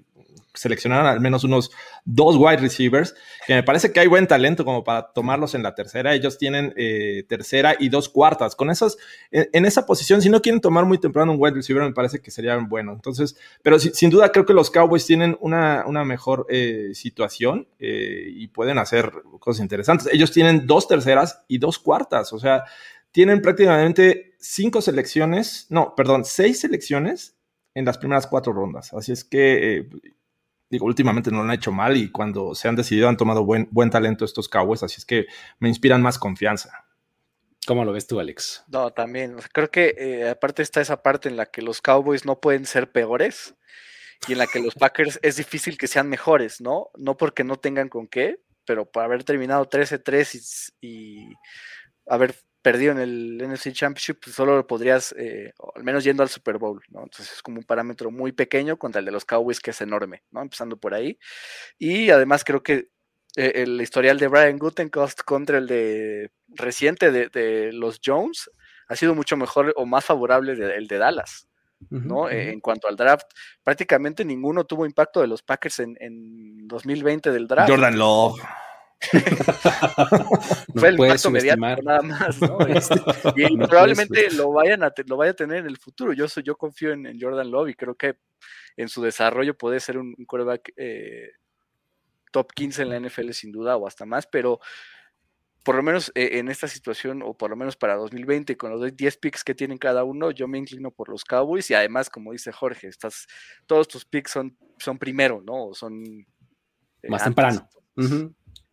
seleccionaron al menos unos dos wide receivers, que me parece que hay buen talento como para tomarlos en la tercera. Ellos tienen eh, tercera y dos cuartas. Con esas, en, esa posición, si no quieren tomar muy temprano un wide receiver, me parece que sería bueno. Entonces, pero sin duda creo que los Cowboys tienen una, una mejor eh, situación eh, y pueden hacer cosas interesantes. Ellos tienen dos terceras y dos cuartas, o sea, tienen prácticamente cinco selecciones, no, perdón, seis selecciones en las primeras cuatro rondas. Así es que digo, últimamente no lo han hecho mal y cuando se han decidido han tomado buen, buen talento estos Cowboys, así es que me inspiran más confianza. ¿Cómo lo ves tú, Alex? No, también. Creo que eh, aparte está esa parte en la que los Cowboys no pueden ser peores y en la que los Packers es difícil que sean mejores, ¿no? No porque no tengan con qué, pero por haber terminado 13-3 y, y, haber perdido en el NFC Championship, pues solo lo podrías, eh, al menos yendo al Super Bowl, ¿no? Entonces es como un parámetro muy pequeño contra el de los Cowboys, que es enorme, ¿no? Empezando por ahí. Y además creo que eh, el historial de Brian Gutenkost contra el de reciente de, los Jones ha sido mucho mejor o más favorable del de Dallas. ¿no? En cuanto al draft, prácticamente ninguno tuvo impacto de los Packers en, en 2020 del draft. Jordan Love. Fue el impacto mediático nada más, ¿no? Este, y probablemente lo vayan a lo vaya a tener en el futuro. Yo soy, yo confío en, Jordan Love y creo que en su desarrollo puede ser un, quarterback eh, top 15 en la NFL sin duda o hasta más, pero por lo menos eh, en esta situación, o por lo menos para 2020, con los 10 picks que tienen cada uno, yo me inclino por los Cowboys y además, como dice Jorge, estás, todos tus picks son, son primero, ¿no? Son eh, más temprano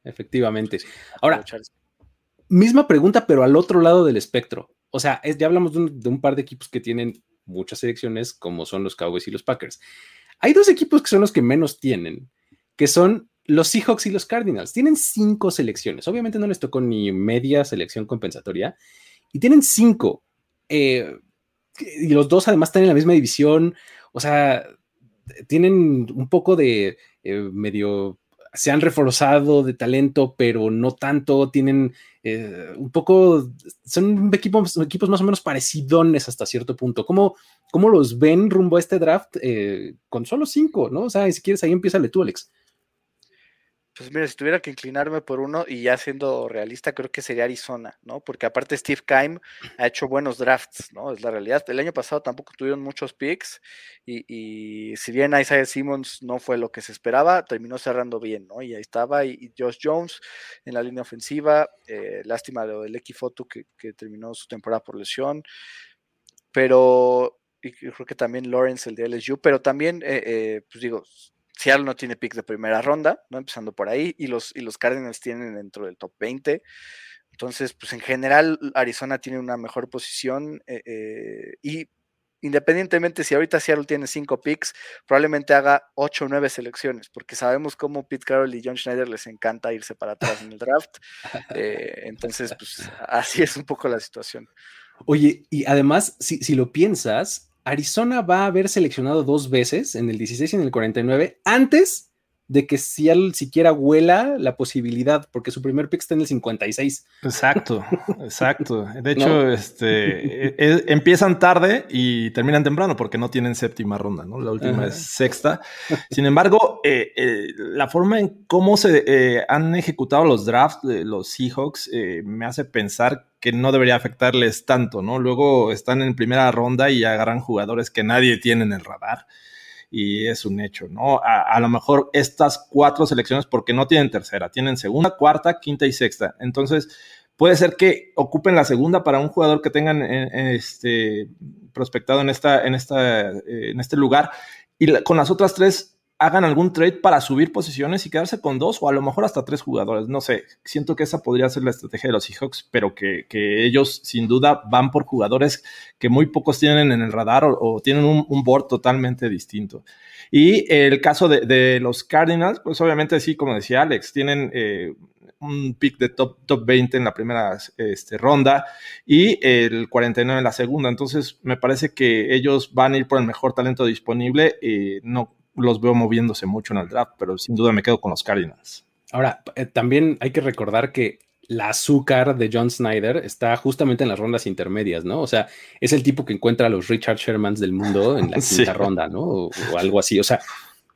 efectivamente. Ahora, misma pregunta, pero al otro lado del espectro. O sea, ya hablamos de un, par de equipos que tienen muchas selecciones, como son los Cowboys y los Packers. Hay dos equipos que son los que menos tienen, que son los Seahawks y los Cardinals. Tienen cinco selecciones. Obviamente no les tocó ni media selección compensatoria. Y tienen cinco. Eh, y los dos además están en la misma división. O sea, tienen un poco de eh, medio se han reforzado de talento, pero no tanto, tienen eh, un poco, son equipos, equipos más o menos parecidones hasta cierto punto. ¿Cómo, cómo los ven rumbo a este draft eh, con solo cinco, no? O sea, si quieres ahí empieza tú, Alex. Pues mira, si tuviera que inclinarme por uno y ya siendo realista, creo que sería Arizona, ¿no? Porque aparte Steve Keim ha hecho buenos drafts, ¿no? Es la realidad. El año pasado tampoco tuvieron muchos picks y, si bien Isaiah Simmons no fue lo que se esperaba, terminó cerrando bien, ¿no? Y ahí estaba y, Josh Jones en la línea ofensiva, eh, lástima lo del Equifoto que, que terminó su temporada por lesión, pero y creo que también Lawrence, el de LSU, pero también, eh, eh, pues digo, Seattle no tiene pick de primera ronda, ¿no? Empezando por ahí, y los, y los Cardinals tienen dentro del top 20. Entonces, pues en general, Arizona tiene una mejor posición eh, eh, y independientemente si ahorita Seattle tiene cinco picks, probablemente haga ocho o nueve selecciones, porque sabemos cómo Pete Carroll y John Schneider les encanta irse para atrás en el draft. Eh, entonces, pues así es un poco la situación. Oye, y además, si, si lo piensas, Arizona va a haber seleccionado dos veces, en el 16 y en el 49, antes de que si él siquiera huela la posibilidad, porque su primer pick está en el 56. Exacto, exacto. De hecho, este, e, e, empiezan tarde y terminan temprano porque no tienen séptima ronda, ¿no? La última es sexta. Sin embargo, eh, eh, la forma en cómo se eh, han ejecutado los drafts de los Seahawks me hace pensar que no debería afectarles tanto, ¿no? Luego están en primera ronda y agarran jugadores que nadie tiene en el radar y es un hecho, ¿no? A, lo mejor estas cuatro selecciones, porque no tienen tercera, tienen segunda, cuarta, quinta y sexta. Entonces, puede ser que ocupen la segunda para un jugador que tengan eh, este, prospectado en, esta, en, eh, en este lugar y con las otras tres hagan algún trade para subir posiciones y quedarse con dos o a lo mejor hasta tres jugadores. No sé, siento que esa podría ser la estrategia de los Seahawks, pero que, ellos sin duda van por jugadores que muy pocos tienen en el radar o, tienen un, board totalmente distinto. Y el caso de, los Cardinals, pues obviamente sí, como decía Alex, tienen... Eh, un pick de top, top 20 en la primera este, ronda y el 49 en la segunda. Entonces, me parece que ellos van a ir por el mejor talento disponible. y no, los veo moviéndose mucho en el draft, pero sin duda me quedo con los Cardinals. Ahora, eh, también hay que recordar que la azúcar de John Snyder está justamente en las rondas intermedias, ¿no? O sea, es el tipo que encuentra a los Richard Shermans del mundo en la quinta ronda, ¿no? o, algo así. O sea,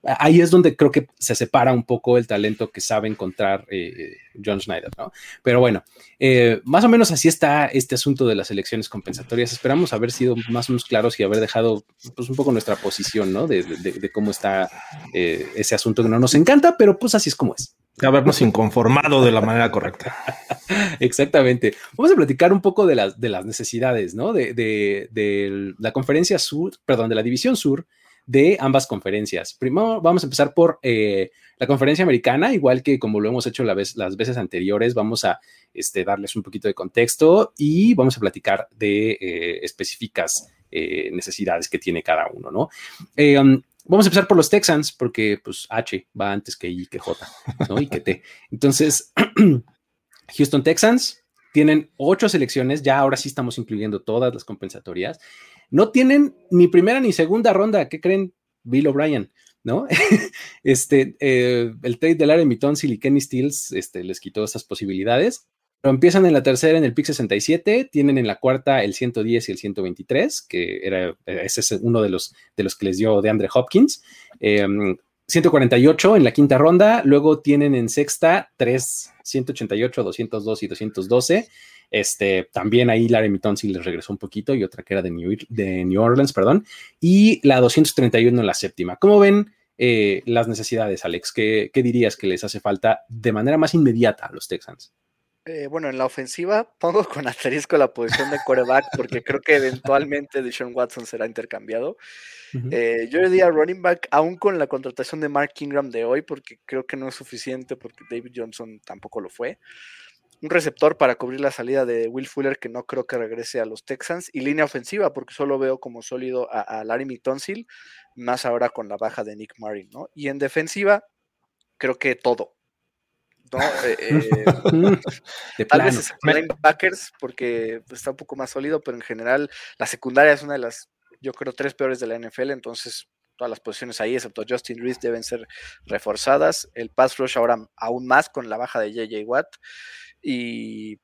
ahí es donde creo que se separa un poco el talento que sabe encontrar eh, John Schneider, ¿no? Pero bueno, eh, más o menos así está este asunto de las elecciones compensatorias. Esperamos haber sido más o menos claros y haber dejado pues, un poco nuestra posición, ¿no? De, cómo está eh, ese asunto que no nos encanta, pero pues así es como es. Habernos inconformado de la manera correcta. Exactamente. Vamos a platicar un poco de las, de las necesidades, ¿no? De, de la conferencia sur, perdón, de la división sur de ambas conferencias. Primero vamos a empezar por eh, la conferencia americana, igual que como lo hemos hecho las veces anteriores, vamos a este, darles un poquito de contexto y vamos a platicar de eh, específicas eh, necesidades que tiene cada uno, ¿no? Um, vamos a empezar por los Texans, porque pues H va antes que I, que J, ¿no? Y que T. Entonces, Houston Texans tienen ocho selecciones, ya ahora sí estamos incluyendo todas las compensatorias. No tienen ni primera ni segunda ronda. ¿Qué creen? Bill O'Brien, ¿no? este, eh, el trade de Larry Mitonsil y Kenny Stills este, les quitó esas posibilidades. Pero empiezan en la tercera en el pick 67, tienen en la cuarta el 110 y el 123, que era, ese es uno de los, de los que les dio de Andre Hopkins. 148 em, en la quinta ronda, luego tienen en sexta 3, 188, 202 y 212. Este, también ahí Larry Mitton sí les regresó un poquito y otra que era de New, de New Orleans, perdón. Y la 231 en la séptima. ¿Cómo ven eh, las necesidades, Alex? ¿Qué, dirías que les hace falta de manera más inmediata a los Texans? Eh, bueno, en la ofensiva pongo con asterisco la posición de quarterback porque creo que eventualmente Deshaun Watson será intercambiado. Eh, yo diría running back, aún con la contratación de Mark Ingram de hoy, porque creo que no es suficiente porque David Johnson tampoco lo fue un receptor para cubrir la salida de Will Fuller, que no creo que regrese a los Texans, y línea ofensiva, porque solo veo como sólido a, Larry Mitonsil, más ahora con la baja de Nick Marin, ¿no? Y en defensiva, creo que todo. ¿No? Eh, eh, tal vez es linebackers, porque está un poco más sólido, pero en general la secundaria es una de las, yo creo, tres peores de la NFL, entonces todas las posiciones ahí, excepto Justin Reese, deben ser reforzadas. El pass rush ahora aún más con la baja de JJ Watt. Y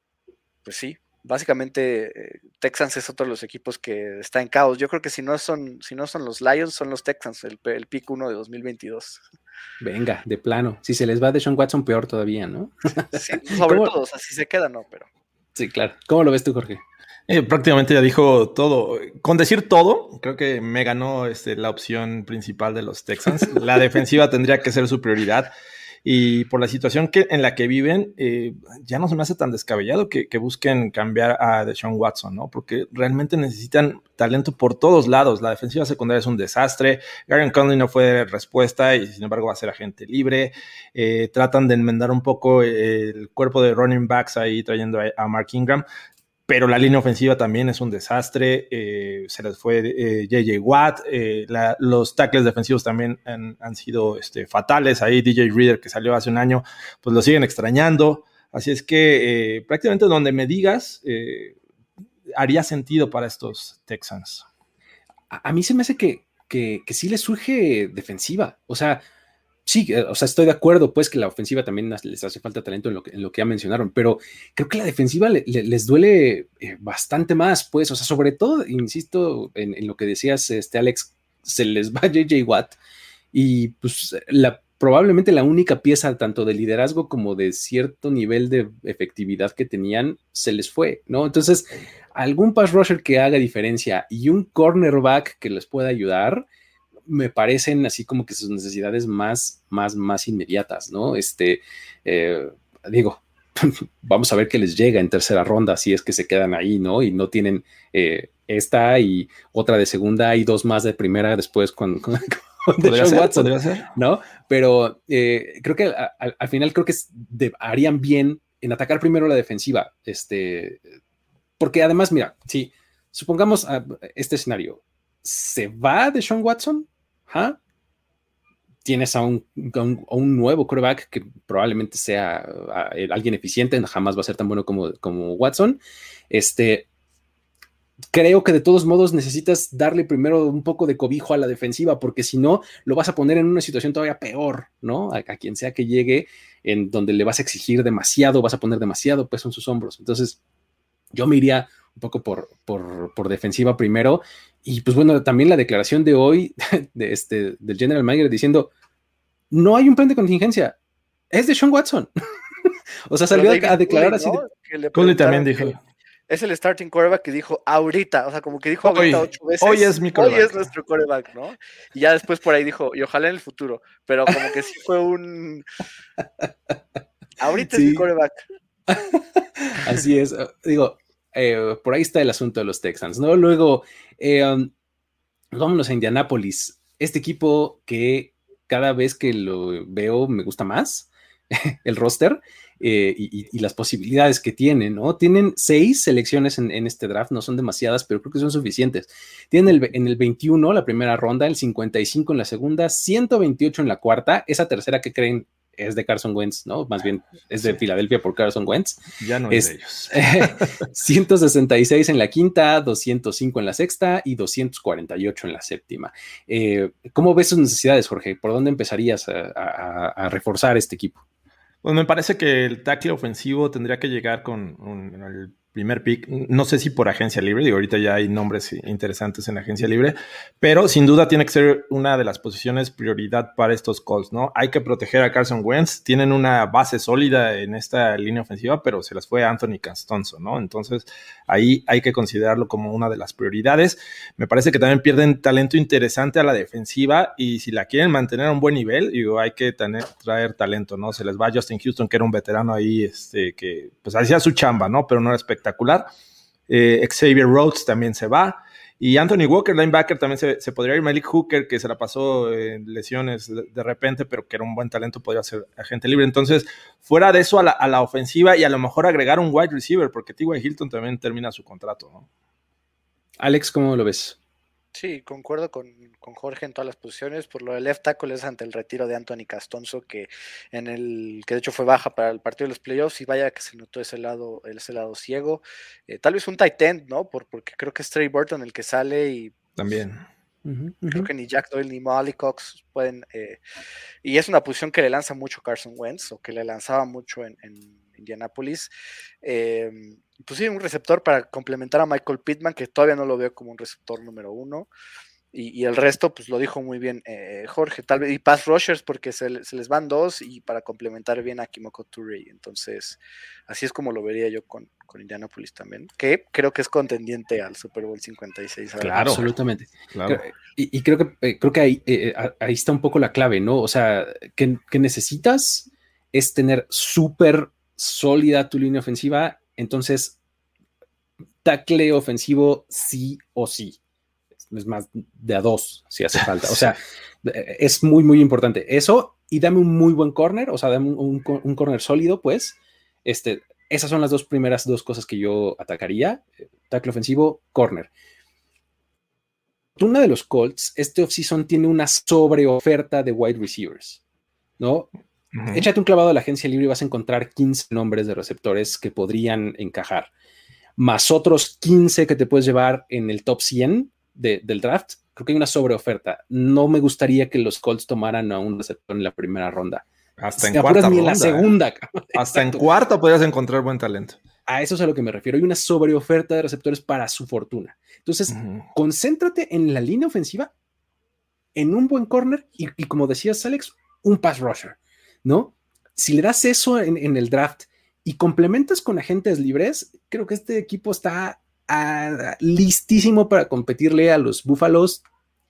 pues sí, básicamente eh, Texans es otro de los equipos que está en caos. Yo creo que si no son, si no son los Lions, son los Texans, el, el pick 1 de 2022. Venga, de plano. Si se les va de Sean Watson, peor todavía, ¿no? Sí, sobre todo, o sea, si se queda, no, pero. Sí, claro. ¿Cómo lo ves tú, Jorge? Eh, prácticamente ya dijo todo. Con decir todo, creo que me ganó este, la opción principal de los Texans. La defensiva tendría que ser su prioridad y por la situación que, en la que viven, eh, ya no se me hace tan descabellado que, busquen cambiar a Deshaun Watson, ¿no? Porque realmente necesitan talento por todos lados. La defensiva secundaria es un desastre. Garen Conley no fue respuesta y sin embargo va a ser agente libre. Eh, tratan de enmendar un poco el cuerpo de running backs ahí trayendo a Mark Ingram pero la línea ofensiva también es un desastre. Eh, se les fue JJ eh, Watt. Eh, los tackles defensivos también han, sido este, fatales. Ahí DJ Reader, que salió hace un año, pues lo siguen extrañando. Así es que prácticamente donde me digas, haría sentido para estos Texans. A, mí se me hace que, que, que sí les surge defensiva. O sea, sí, eh, o sea, estoy de acuerdo, pues que la ofensiva también les hace falta talento en lo que, en lo que ya mencionaron, pero creo que la defensiva les duele eh, bastante más, pues, o sea, sobre todo, insisto en, lo que decías, este Alex, se les va JJ Watt y pues probablemente la única pieza tanto de liderazgo como de cierto nivel de efectividad que tenían se les fue, ¿no? Entonces, algún pass rusher que haga diferencia y un cornerback que les pueda ayudar, me parecen así como que sus necesidades más, más, más inmediatas, ¿no? Este, eh, digo, vamos a ver qué les llega en tercera ronda si es que se quedan ahí, ¿no? Y no tienen eh, esta y otra de segunda y dos más de primera después con, con, Watson, ¿no? Pero eh, creo que al final creo que harían bien en atacar primero la defensiva, este, porque además, mira, si supongamos este escenario, se va de Sean Watson, Tienes a un, nuevo quarterback que probablemente sea alguien eficiente, jamás va a ser tan bueno como, Watson. Este, creo que de todos modos necesitas darle primero un poco de cobijo a la defensiva, porque si no, lo vas a poner en una situación todavía peor, ¿no? A, quien sea que llegue, en donde le vas a exigir demasiado, vas a poner demasiado peso en sus hombros. Entonces, yo me iría un poco por, por, por defensiva primero y pues bueno, también la declaración de hoy de este, del General Manager diciendo, no hay un plan de contingencia, es de Sean Watson. o sea, salió a, declarar así. también dijo. Es el starting quarterback que dijo ahorita, o sea, como que dijo ahorita ocho veces. Hoy es mi quarterback. Hoy es nuestro quarterback, ¿no? Y ya después por ahí dijo, y ojalá en el futuro, pero como que sí fue un... Ahorita es mi quarterback. Así es. Digo, eh, por ahí está el asunto de los Texans, ¿no? Luego, eh, um, vámonos a Indianápolis. Este equipo que cada vez que lo veo me gusta más, el roster eh, y, las posibilidades que tienen, ¿no? Tienen seis selecciones en, este draft, no son demasiadas, pero creo que son suficientes. Tienen en el 21 la primera ronda, el 55 en la segunda, 128 en la cuarta, esa tercera que creen es de Carson Wentz, ¿no? Más bien es de Filadelfia por Carson Wentz. Ya no es, de ellos. 166 en la quinta, 205 en la sexta y 248 en la séptima. Eh, ¿Cómo ves sus necesidades, Jorge? ¿Por dónde empezarías a, reforzar este equipo? Pues me parece que el tackle ofensivo tendría que llegar con el primer pick. No sé si por agencia libre, y ahorita ya hay nombres interesantes en agencia libre, pero sin duda tiene que ser una de las posiciones prioridad para estos calls, ¿no? Hay que proteger a Carson Wentz. Tienen una base sólida en esta línea ofensiva, pero se las fue Anthony Castonzo, ¿no? Entonces ahí hay que considerarlo como una de las prioridades. Me parece que también pierden talento interesante a la defensiva y si la quieren mantener a un buen nivel, digo, hay que tener, traer talento, ¿no? Se les va Justin Houston, que era un veterano ahí, este, que pues hacía su chamba, ¿no? Pero no era espectacular. Eh, Xavier Rhodes también se va. Y Anthony Walker, linebacker, también se, podría ir. Malik Hooker, que se la pasó en lesiones de, repente, pero que era un buen talento, podría ser agente libre. Entonces, fuera de eso, a la, ofensiva y a lo mejor agregar un wide receiver, porque T.Y. Hilton también termina su contrato. Alex, ¿cómo lo ves? Sí, concuerdo con, Jorge en todas las posiciones. Por lo del left tackle es ante el retiro de Anthony Castonzo, que en el que de hecho fue baja para el partido de los playoffs, y vaya que se notó ese lado, ese lado ciego. Eh, tal vez un tight end, ¿no? Por, porque creo que es Trey Burton el que sale y también. Creo que ni Jack Doyle ni Molly Cox pueden. Eh, y es una posición que le lanza mucho Carson Wentz, o que le lanzaba mucho en, en Indianapolis. Eh, pues sí, un receptor para complementar a Michael Pittman, que todavía no lo veo como un receptor número uno. Y, el resto, pues lo dijo muy bien eh, Jorge, tal vez, y pass rushers, porque se, les van dos y para complementar bien a Kimoko Touré. Entonces, así es como lo vería yo con, con Indianapolis también, que creo que es contendiente al Super Bowl 56. Claro, absolutamente. Y, creo que, eh, creo que ahí, eh, ahí está un poco la clave, ¿no? O sea, que, que necesitas es tener súper sólida tu línea ofensiva entonces, tackle ofensivo sí o sí. Es más de a dos si hace falta. O sea, es muy, muy importante. Eso y dame un muy buen corner, o sea, dame un, corner sólido, pues. Este, esas son las dos primeras dos cosas que yo atacaría. Tackle ofensivo, corner. Una de los Colts, este offseason tiene una sobreoferta de wide receivers, ¿no? Échate un clavado a la agencia libre y vas a encontrar 15 nombres de receptores que podrían encajar, más otros 15 que te puedes llevar en el top 100 del draft, creo que hay una sobreoferta. No me gustaría que los Colts tomaran a un receptor en la primera ronda. Hasta en cuarta ronda. en la segunda. Hasta en cuarta podrías encontrar buen talento. A eso es a lo que me refiero. Hay una sobreoferta de receptores para su fortuna. Entonces, concéntrate en la línea ofensiva, en un buen corner y, como decías, Alex, un pass rusher, ¿no? Si le das eso en, el draft y complementas con agentes libres, creo que este equipo está ah, listísimo para competirle a los Búfalos,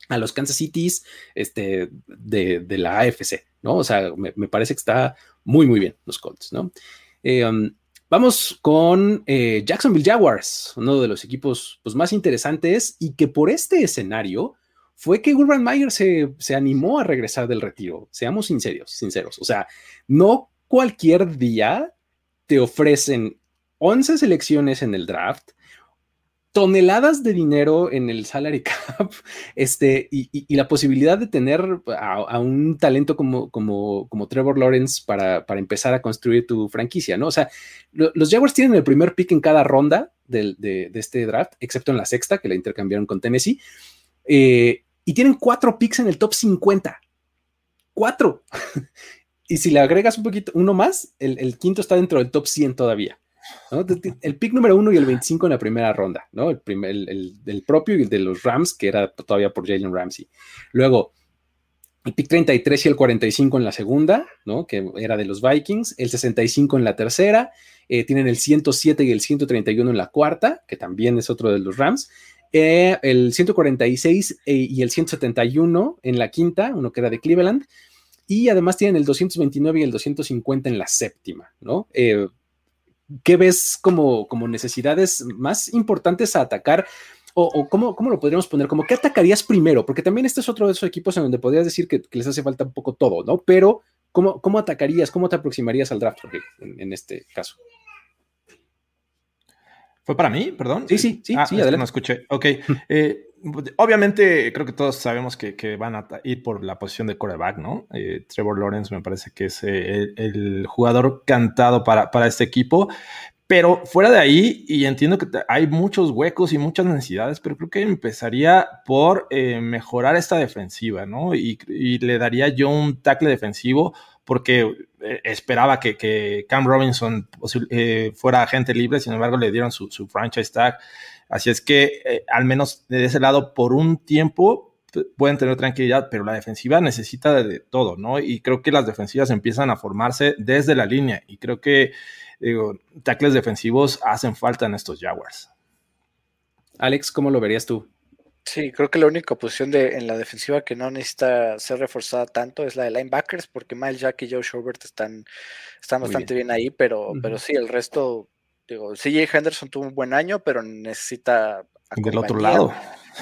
a los Kansas Cities este, de, la AFC, ¿no? O sea, me, parece que está muy, muy bien los Colts, ¿no? Eh, um, Vamos con eh, Jacksonville Jaguars, uno de los equipos pues, más interesantes y que por este escenario fue que Urban Meyer se, se animó a regresar del retiro. Seamos sinceros, sinceros. O sea, no cualquier día te ofrecen 11 selecciones en el draft, toneladas de dinero en el salary cap este, y, la posibilidad de tener a, un talento como, como, como Trevor Lawrence para, empezar a construir tu franquicia, ¿no? O sea, los Jaguars tienen el primer pick en cada ronda de, este draft, excepto en la sexta, que la intercambiaron con Tennessee, eh, y tienen cuatro picks en el top 50. Cuatro. y si le agregas un poquito, uno más, el, quinto está dentro del top 100 todavía. El pick número uno y el 25 en la primera ronda, ¿no? El, primer, propio y el de los Rams, que era todavía por Jalen Ramsey. Luego, el pick 33 y el 45 en la segunda, ¿no? Que era de los Vikings, el 65 en la tercera, eh, tienen el 107 y el 131 en la cuarta, que también es otro de los Rams, eh, el 146 eh, y el 171 en la quinta, uno que era de Cleveland, y además tienen el 229 y el 250 en la séptima, ¿no? ¿qué ves como, como necesidades más importantes a atacar? O, cómo, lo podríamos poner, como qué atacarías primero, porque también este es otro de esos equipos en donde podrías decir que, les hace falta un poco todo, ¿no? Pero, ¿cómo, cómo atacarías, cómo te aproximarías al draft en, este caso? ¿Fue para mí? Perdón. Sí, sí, sí, ah, sí, adelante. No escuché. Ok. Eh, obviamente, creo que todos sabemos que, van a ir por la posición de coreback, ¿no? Eh, Trevor Lawrence me parece que es eh, el, jugador cantado para, para este equipo. Pero fuera de ahí, y entiendo que hay muchos huecos y muchas necesidades, pero creo que empezaría por mejorar esta defensiva, ¿no? Y, le daría yo un tackle defensivo porque esperaba que, Cam Robinson fuera agente libre, sin embargo le dieron su, su franchise tag. Así es que, eh, al menos de ese lado, por un tiempo pueden tener tranquilidad, pero la defensiva necesita de, todo, ¿no? Y creo que las defensivas empiezan a formarse desde la línea y creo que, digo, tackles defensivos hacen falta en estos Jaguars. Alex, ¿cómo lo verías tú? Sí, creo que la única posición de, en la defensiva que no necesita ser reforzada tanto es la de linebackers, porque Miles Jack y Joe Schobert están, están bastante bien. ahí, pero, pero sí, el resto Digo, CJ Henderson tuvo un buen año, pero necesita. Del otro lado.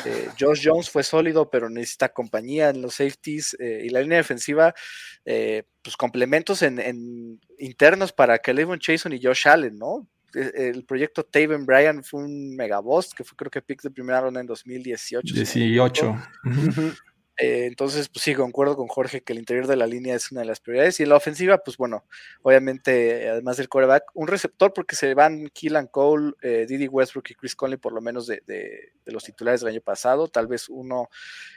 Eh, Josh Jones fue sólido, pero necesita compañía en los safeties eh, y la línea defensiva, eh, pues complementos en, internos para Kelvin Chason y Josh Allen, ¿no? E, el proyecto Taven Bryan fue un megabost que fue creo que pick de primera ronda en 2018. 18. Eh, entonces, pues sí, concuerdo con Jorge que el interior de la línea es una de las prioridades. Y en la ofensiva, pues bueno, obviamente, además del quarterback, un receptor, porque se van Keelan Cole, eh, Didi Westbrook y Chris Conley, por lo menos de, los titulares del año pasado. Tal vez uno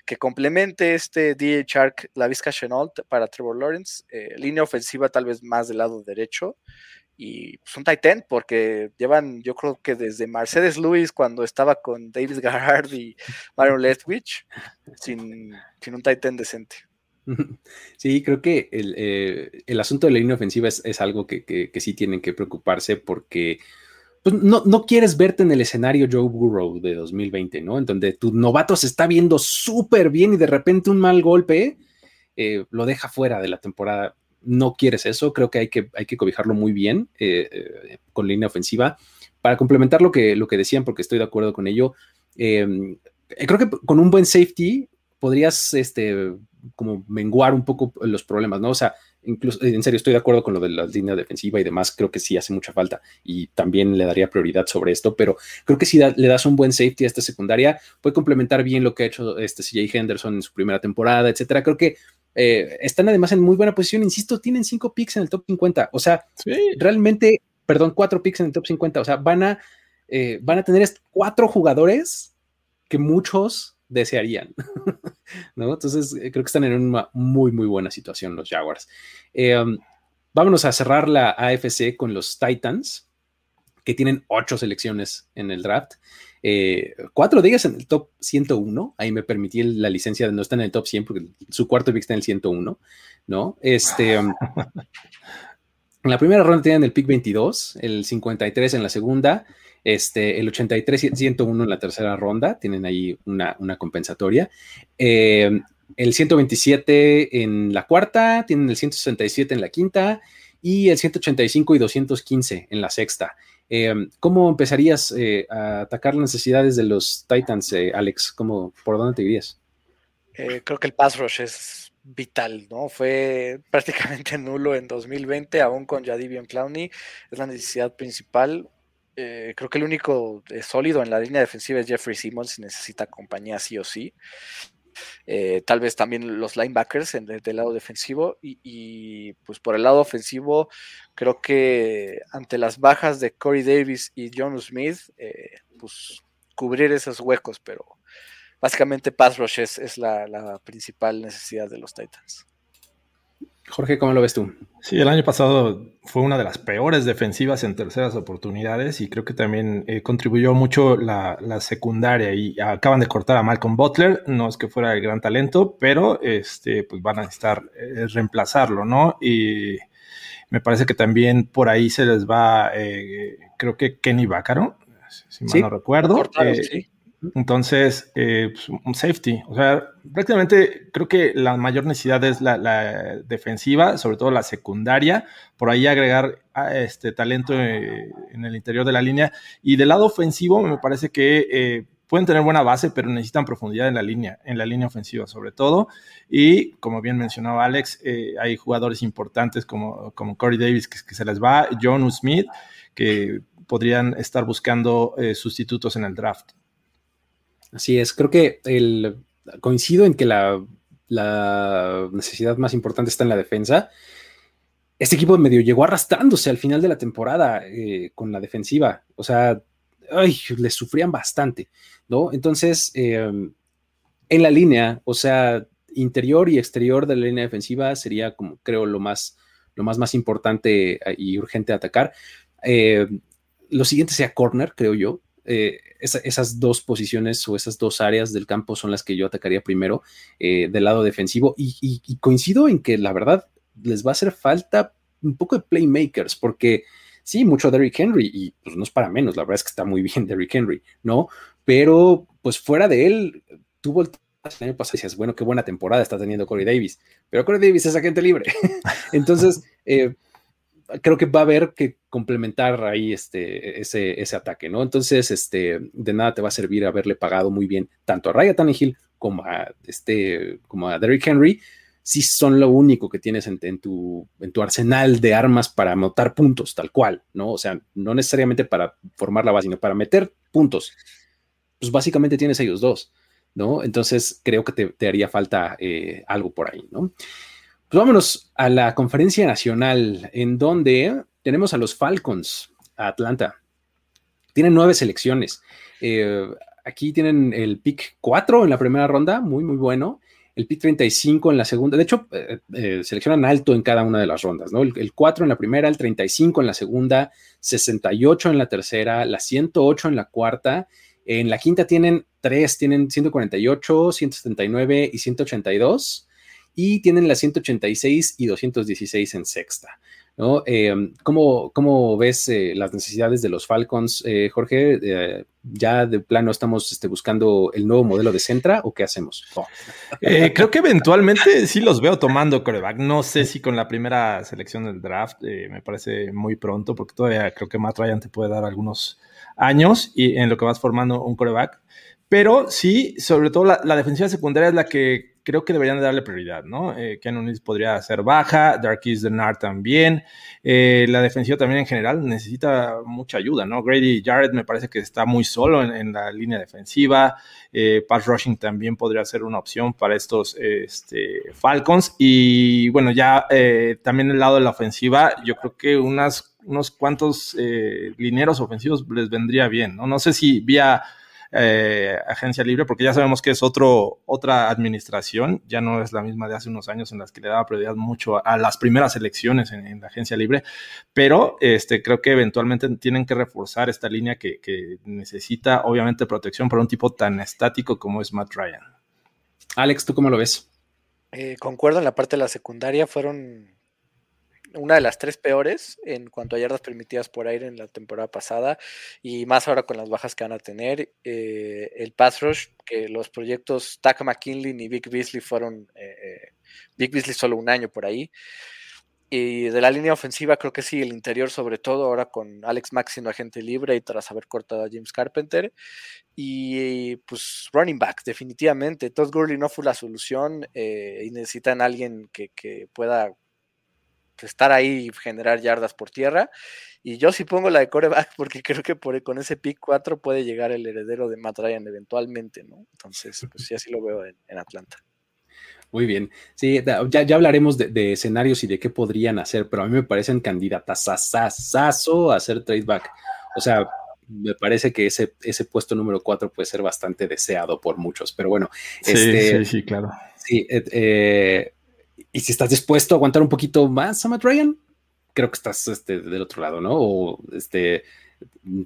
que complemente este DJ Shark, la Vizca Chenault para Trevor Lawrence. Eh, línea ofensiva, tal vez más del lado derecho y pues un tight porque llevan, yo creo que desde Mercedes Lewis cuando estaba con Davis Garrard y Mario Leftwich, sin, sin un tight decente. Sí, creo que el, eh, el, asunto de la línea ofensiva es, es algo que, que, sí tienen que preocuparse porque pues, no, no, quieres verte en el escenario Joe Burrow de 2020, ¿no? En donde tu novato se está viendo súper bien y de repente un mal golpe eh, lo deja fuera de la temporada no quieres eso, creo que hay que, hay que cobijarlo muy bien eh, eh, con línea ofensiva. Para complementar lo que, lo que decían, porque estoy de acuerdo con ello, em, eh, creo que con un buen safety podrías este, como menguar un poco los problemas, ¿no? O sea, incluso, en serio, estoy de acuerdo con lo de la línea defensiva y demás, creo que sí hace mucha falta y también le daría prioridad sobre esto, pero creo que si le das un buen safety a esta secundaria, puede complementar bien lo que ha hecho este CJ Henderson en su primera temporada, etcétera. Creo que eh, están además en muy buena posición, insisto, tienen cinco picks en el top 50. O sea, realmente, perdón, cuatro picks en el top 50. O sea, van a, eh, van a tener cuatro jugadores que muchos desearían. ¿no? Entonces, eh, creo que están en una muy, muy buena situación los Jaguars. Um, vámonos a cerrar la AFC con los Titans, que tienen ocho selecciones en el draft. Eh, cuatro de ellas en el top 101. Ahí me permití la licencia de no estar en el top 100 porque su cuarto pick está en el 101, ¿no? Este, um, en la primera ronda tienen el pick 22, el 53 en la segunda, este, el 83 y 101 en la tercera ronda, tienen ahí una, compensatoria. Eh, el 127 en la cuarta, tienen el 167 en la quinta y el 185 y 215 en la sexta. Eh, ¿Cómo empezarías eh, a atacar las necesidades de los Titans, Alex? ¿Cómo, ¿Por dónde te irías? creo que el pass rush es vital, ¿no? Fue prácticamente nulo en 2020, aún con Jadivion Clowney. Es la necesidad principal. Eh, creo que el único eh, sólido en la línea defensiva es Jeffrey Simmons, necesita compañía sí o sí. Eh, tal vez también los linebackers del lado defensivo y, pues por el lado ofensivo creo que ante las bajas de Corey Davis y John Smith pues cubrir esos huecos pero básicamente pass rush es, la principal necesidad de los Titans Jorge, ¿cómo lo ves tú? Sí, el año pasado fue una de las peores defensivas en terceras oportunidades y creo que también eh, contribuyó mucho la, secundaria y acaban de cortar a Malcolm Butler, no es que fuera el gran talento, pero este, pues van a necesitar eh, reemplazarlo, ¿no? Y me parece que también por ahí se les va, eh, creo que Kenny Bacaro, si mal no recuerdo. sí entonces, eh, pues, un safety. O sea, prácticamente creo que la mayor necesidad es la, defensiva, sobre todo la secundaria. Por ahí agregar ah, este talento eh, en el interior de la línea. Y del lado ofensivo, me parece que eh, pueden tener buena base, pero necesitan profundidad en la línea, en la línea ofensiva sobre todo. Y como bien mencionaba Alex, hay jugadores importantes como, como Corey Davis que, que se les va, John Smith, que podrían estar buscando sustitutos en el draft. Así es, creo que el, coincido en que la, necesidad más importante está en la defensa. Este equipo medio llegó arrastrándose al final de la temporada eh, con la defensiva. O sea, ay, les sufrían bastante, ¿no? Entonces, em, en la línea, o sea, interior y exterior de la línea defensiva sería como, creo, lo más, lo más, más importante eh, y urgente atacar. Eh, lo siguiente sea corner, creo yo. Eh, esas dos posiciones o esas dos áreas del campo son las que yo atacaría primero eh, del lado defensivo. Y, coincido en que la verdad les va a hacer falta un poco de playmakers, porque sí, mucho Derrick Henry, y pues no es para menos, la verdad es que está muy bien Derrick Henry, ¿no? Pero pues fuera de él, tuvo el año pasado y decías, bueno, qué buena temporada está teniendo Corey Davis, pero Corey Davis es agente libre. Entonces, eh, creo que va a haber que complementar ahí este, ese, ese, ataque, ¿no? Entonces, este, de nada te va a servir haberle pagado muy bien tanto a Ryan Tannehill como a, este, como a Derrick Henry, si son lo único que tienes en, tu, en tu arsenal de armas para anotar puntos, tal cual, ¿no? O sea, no necesariamente para formar la base, sino para meter puntos. Pues básicamente tienes ellos dos, ¿no? Entonces, creo que te, haría falta eh, algo por ahí, ¿no? Pues vámonos a la conferencia nacional, en donde tenemos a los Falcons, a Atlanta. Tienen nueve selecciones. Eh, aquí tienen el pick 4 en la primera ronda, muy, muy bueno. El pick 35 en la segunda. De hecho, eh, eh, seleccionan alto en cada una de las rondas, ¿no? El, 4 en la primera, el 35 en la segunda, 68 en la tercera, la 108 en la cuarta. En la quinta tienen tres, tienen 148, 179 y 182 y tienen las 186 y 216 en sexta. ¿no? Eh, ¿cómo, ves eh, las necesidades de los Falcons, eh, Jorge? ¿Ya de plano estamos este, buscando el nuevo modelo de Centra o qué hacemos? Creo que eventualmente sí los veo tomando coreback. No sé si con la primera selección del draft me parece muy pronto porque todavía creo que Matt Ryan te puede dar algunos años y en lo que vas formando un coreback. Pero sí, sobre todo la, la defensiva secundaria es la que creo que deberían de darle prioridad, ¿no? Eh, Ken podría ser baja, Darkis Denard también, eh, la defensiva también en general necesita mucha ayuda, ¿no? Grady Jarrett me parece que está muy solo en, la línea defensiva, eh, rushing también podría ser una opción para estos este, Falcons y bueno, ya eh, también el lado de la ofensiva, yo creo que unas, unos cuantos lineros ofensivos les vendría bien, ¿no? No sé si vía eh, agencia libre, porque ya sabemos que es otro, otra administración, ya no es la misma de hace unos años en las que le daba prioridad mucho a, las primeras elecciones en, la agencia libre, pero este, creo que eventualmente tienen que reforzar esta línea que, que necesita obviamente protección para un tipo tan estático como es Matt Ryan. Alex, ¿tú cómo lo ves? Eh, concuerdo en la parte de la secundaria, fueron una de las tres peores en cuanto a yardas permitidas por aire en la temporada pasada y más ahora con las bajas que van a tener. Eh, el pass rush, que los proyectos Taka McKinley y Vic Beasley fueron, eh, eh, Vic Beasley solo un año por ahí. Y de la línea ofensiva, creo que sí, el interior, sobre todo ahora con Alex Max siendo agente libre y tras haber cortado a James Carpenter. Y pues running back, definitivamente. Todd Gurley no fue la solución y necesitan alguien que, que pueda estar ahí y generar yardas por tierra. Y yo sí pongo la de coreback porque creo que por, con ese pick 4 puede llegar el heredero de Matt Ryan eventualmente, ¿no? Entonces, pues sí, así lo veo en, Atlanta. Muy bien. Sí, ya, ya hablaremos de, escenarios y de qué podrían hacer, pero a mí me parecen candidatas a hacer tradeback. O sea, me parece que ese, ese puesto número 4 puede ser bastante deseado por muchos, pero bueno. Sí, este, sí, sí, claro. Sí, eh, eh y si estás dispuesto a aguantar un poquito más a Matt Ryan, creo que estás este, del otro lado, ¿no? O este,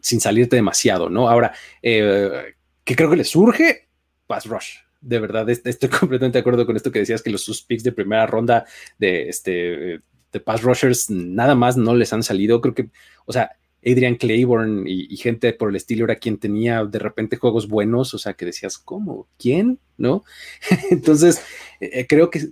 sin salirte demasiado, ¿no? Ahora, eh, que creo que le surge Pass Rush. De verdad, estoy completamente de acuerdo con esto que decías que los sus picks de primera ronda de este de Pass Rushers nada más no les han salido. Creo que, o sea, Adrian Claiborne y, gente por el estilo era quien tenía de repente juegos buenos, o sea, que decías, ¿cómo? ¿Quién? ¿No? Entonces, eh, creo que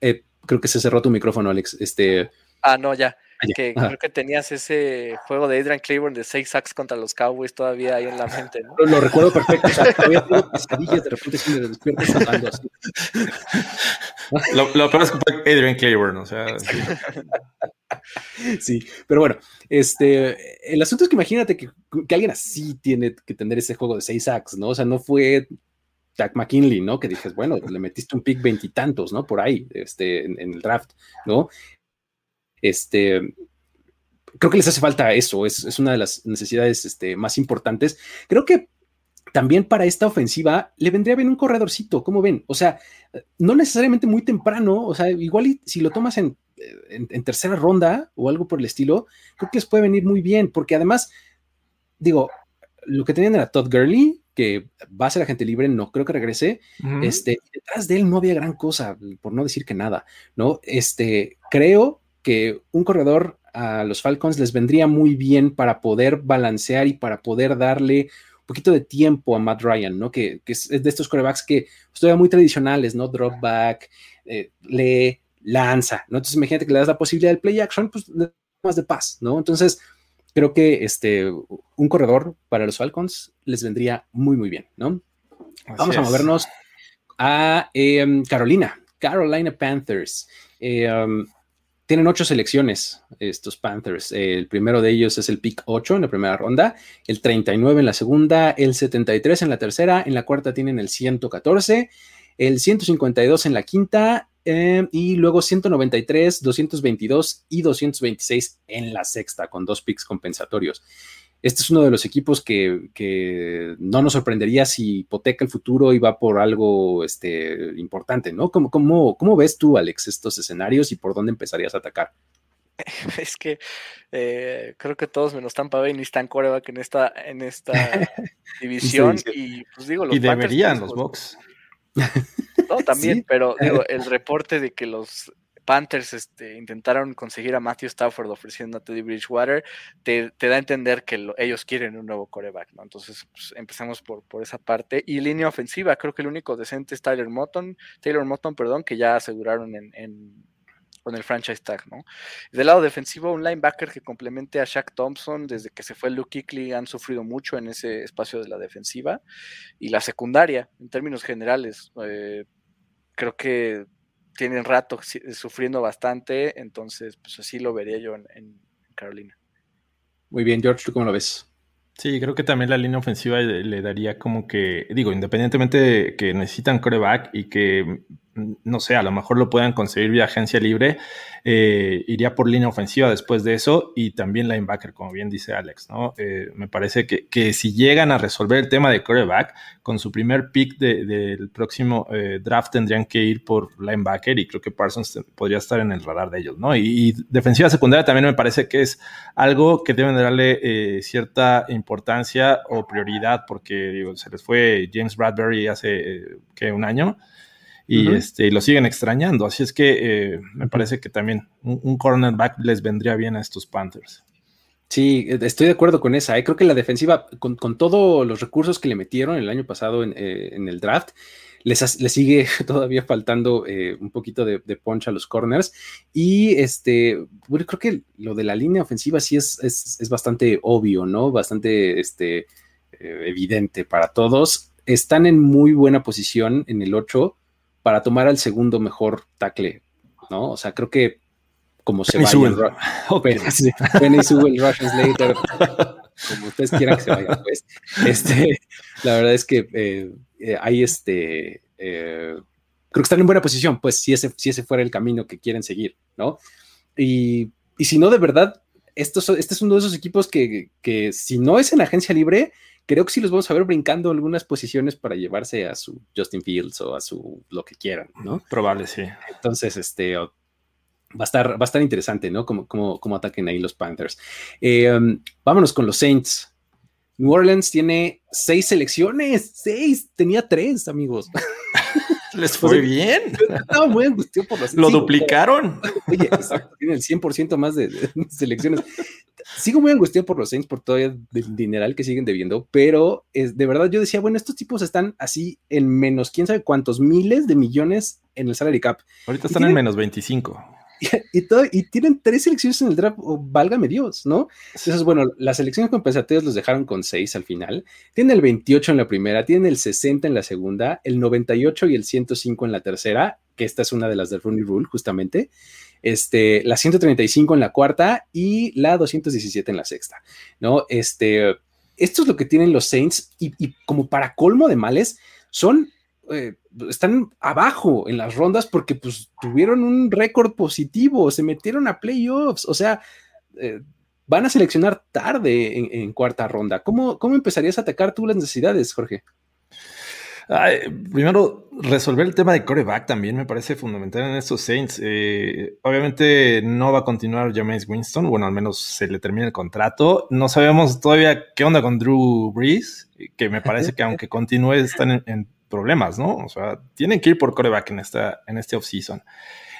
Eh, creo que se cerró tu micrófono, Alex. Este. Ah, no, ya. Ah, que creo que tenías ese juego de Adrian Claiborne de 6 sacks contra los Cowboys todavía ahí en la mente, ¿no? Lo, recuerdo perfecto. O sea, todavía tengo pesadillas, de repente si me despierto hablando así. Lo, lo peor es que fue Adrian Claiborne, o sea. Sí. pero bueno, este, el asunto es que imagínate que, que, alguien así tiene que tener ese juego de 6 sacks, ¿no? O sea, no fue Jack McKinley, ¿no? Que dices, bueno, le metiste un pick veintitantos, ¿no? Por ahí, este, en, el draft, ¿no? Este, creo que les hace falta eso, es, una de las necesidades este, más importantes. Creo que también para esta ofensiva le vendría bien un corredorcito, ¿cómo ven? O sea, no necesariamente muy temprano, o sea, igual si lo tomas en, en, tercera ronda o algo por el estilo, creo que les puede venir muy bien, porque además, digo, lo que tenían era Todd Gurley, que va a ser agente libre, no creo que regrese. Este, detrás de él no había gran cosa, por no decir que nada, ¿no? Este, creo que un corredor a los Falcons les vendría muy bien para poder balancear y para poder darle un poquito de tiempo a Matt Ryan, ¿no? Que, es de estos corebacks que pues, todavía muy tradicionales, ¿no? Drop back, eh, lee, lanza, ¿no? Entonces imagínate que le das la posibilidad del play action, pues más de paz, ¿no? Entonces, creo que este, un corredor para los Falcons les vendría muy, muy bien, ¿no? Vamos a movernos a em, Carolina, Carolina Panthers. Em, tienen ocho selecciones estos Panthers. el primero de ellos es el pick 8 en la primera ronda, el 39 en la segunda, el 73 en la tercera, en la cuarta tienen el 114, el 152 en la quinta Em, y luego 193, 222 y 226 en la sexta, con dos picks compensatorios. Este es uno de los equipos que, no nos sorprendería si hipoteca el futuro y va por algo este, importante, ¿no? ¿Cómo, cómo, ves tú, Alex, estos escenarios y por dónde empezarías a atacar? Es que eh, creo que todos menos Tampa Bay necesitan coreback en esta, en esta división. y pues digo, los y deberían los Bucks. No, también, pero digo, el reporte de que los Panthers este, intentaron conseguir a Matthew Stafford ofreciendo a Teddy Bridgewater, te, da a entender que ellos quieren un nuevo coreback, ¿no? Entonces, pues, empezamos por, por esa parte. Y línea ofensiva, creo que el único decente es Tyler Motton, Taylor Motton, perdón, que ya aseguraron en con el franchise tag, ¿no? Del lado defensivo, un linebacker que complemente a Shaq Thompson, desde que se fue Luke Kuechly han sufrido mucho en ese espacio de la defensiva. Y la secundaria, en términos generales, eh, creo que tienen rato sufriendo bastante, entonces pues así lo vería yo en, Carolina. Muy bien, George, ¿tú cómo lo ves? Sí, creo que también la línea ofensiva le, daría como que, digo, independientemente de que necesitan coreback y que no sé, a lo mejor lo puedan conseguir vía agencia libre, eh, iría por línea ofensiva después de eso y también linebacker, como bien dice Alex, ¿no? Eh, me parece que, que, si llegan a resolver el tema de quarterback, con su primer pick del próximo eh, draft tendrían que ir por linebacker y creo que Parsons podría estar en el radar de ellos, ¿no? Y, defensiva secundaria también me parece que es algo que deben darle cierta importancia o prioridad porque digo, se les fue James Bradbury hace que un año y, este, lo siguen extrañando. Así es que eh, me parece que también un, cornerback les vendría bien a estos Panthers. Sí, estoy de acuerdo con esa. ¿eh? Creo que la defensiva, con, todos los recursos que le metieron el año pasado en, eh, el draft, les, sigue todavía faltando un poquito de, de, punch a los corners. Y este, bueno, creo que lo de la línea ofensiva sí es, es, bastante obvio, ¿no? Bastante este, evidente para todos. Están en muy buena posición en el 8 para tomar al segundo mejor tackle, ¿no? O sea, creo que como se vaya el, el Russian Slater, como ustedes quieran que se vaya, pues, este, la verdad es que eh, eh, hay este, eh, creo que están en buena posición, pues, si ese, si ese fuera el camino que quieren seguir, ¿no? Y, y si no, de verdad, esto, este es uno de esos equipos que, que si no es en agencia libre, creo que sí los vamos a ver brincando algunas posiciones para llevarse a su Justin Fields o a su lo que quieran, ¿no? Probable, sí. Entonces, este va a estar, va a estar interesante, ¿no? Como, como, ataquen ahí los Panthers. Eh, um, vámonos con los Saints. New Orleans tiene seis selecciones, seis, tenía tres, amigos. Les fue bien. Estaba muy angustiado por los Lo duplicaron. Oye, exacto, tiene el 100% más de, selecciones. Sigo muy angustiado por los Saints por todo el dineral que siguen debiendo, pero es, de verdad yo decía, bueno, estos tipos están así en menos quién sabe cuántos miles de millones en el salary cap. Ahorita están en menos 25. y, todo, y tienen tres selecciones en el draft, válgame Dios, ¿no? Entonces, bueno, las selecciones compensatorias los dejaron con seis al final. Tienen el 28 en la primera, tienen el 60 en la segunda, el 98 y el 105 en la tercera, que esta es una de las del Rooney Rule, justamente. Este, la 135 en la cuarta y la 217 en la sexta, ¿no? Este, esto es lo que tienen los Saints y, como para colmo de males, son eh, están abajo en las rondas porque pues tuvieron un récord positivo, se metieron a playoffs, o sea, eh, van a seleccionar tarde en, cuarta ronda. ¿Cómo, ¿Cómo, empezarías a atacar tú las necesidades, Jorge? Primero, resolver el tema de coreback también me parece fundamental en estos Saints. Eh, obviamente no va a continuar James Winston, bueno, al menos se le termina el contrato. No sabemos todavía qué onda con Drew Brees, que me parece que aunque continúe están en problemas, ¿no? O sea, tienen que ir por coreback en, esta, en este offseason.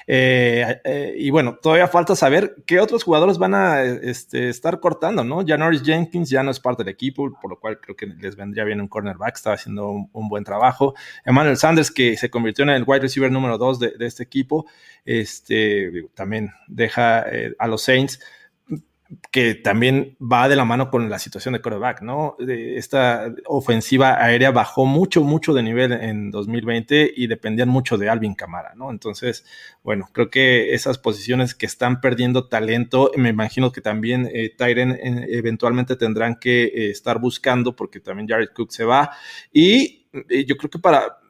Eh, eh, y bueno, todavía falta saber qué otros jugadores van a este, estar cortando, ¿no? Ya Norris Jenkins ya no es parte del equipo, por lo cual creo que les vendría bien un cornerback, está haciendo un, buen trabajo. Emmanuel Sanders, que se convirtió en el wide receiver número dos de, este equipo, este, también deja eh, a los Saints que también va de la mano con la situación de quarterback, ¿no? Esta ofensiva aérea bajó mucho, mucho de nivel en 2020 y dependían mucho de Alvin Camara, ¿no? Entonces, bueno, creo que esas posiciones que están perdiendo talento, me imagino que también eh, eh, eventualmente tendrán que eh, estar buscando porque también Jared Cook se va y eh, yo creo que para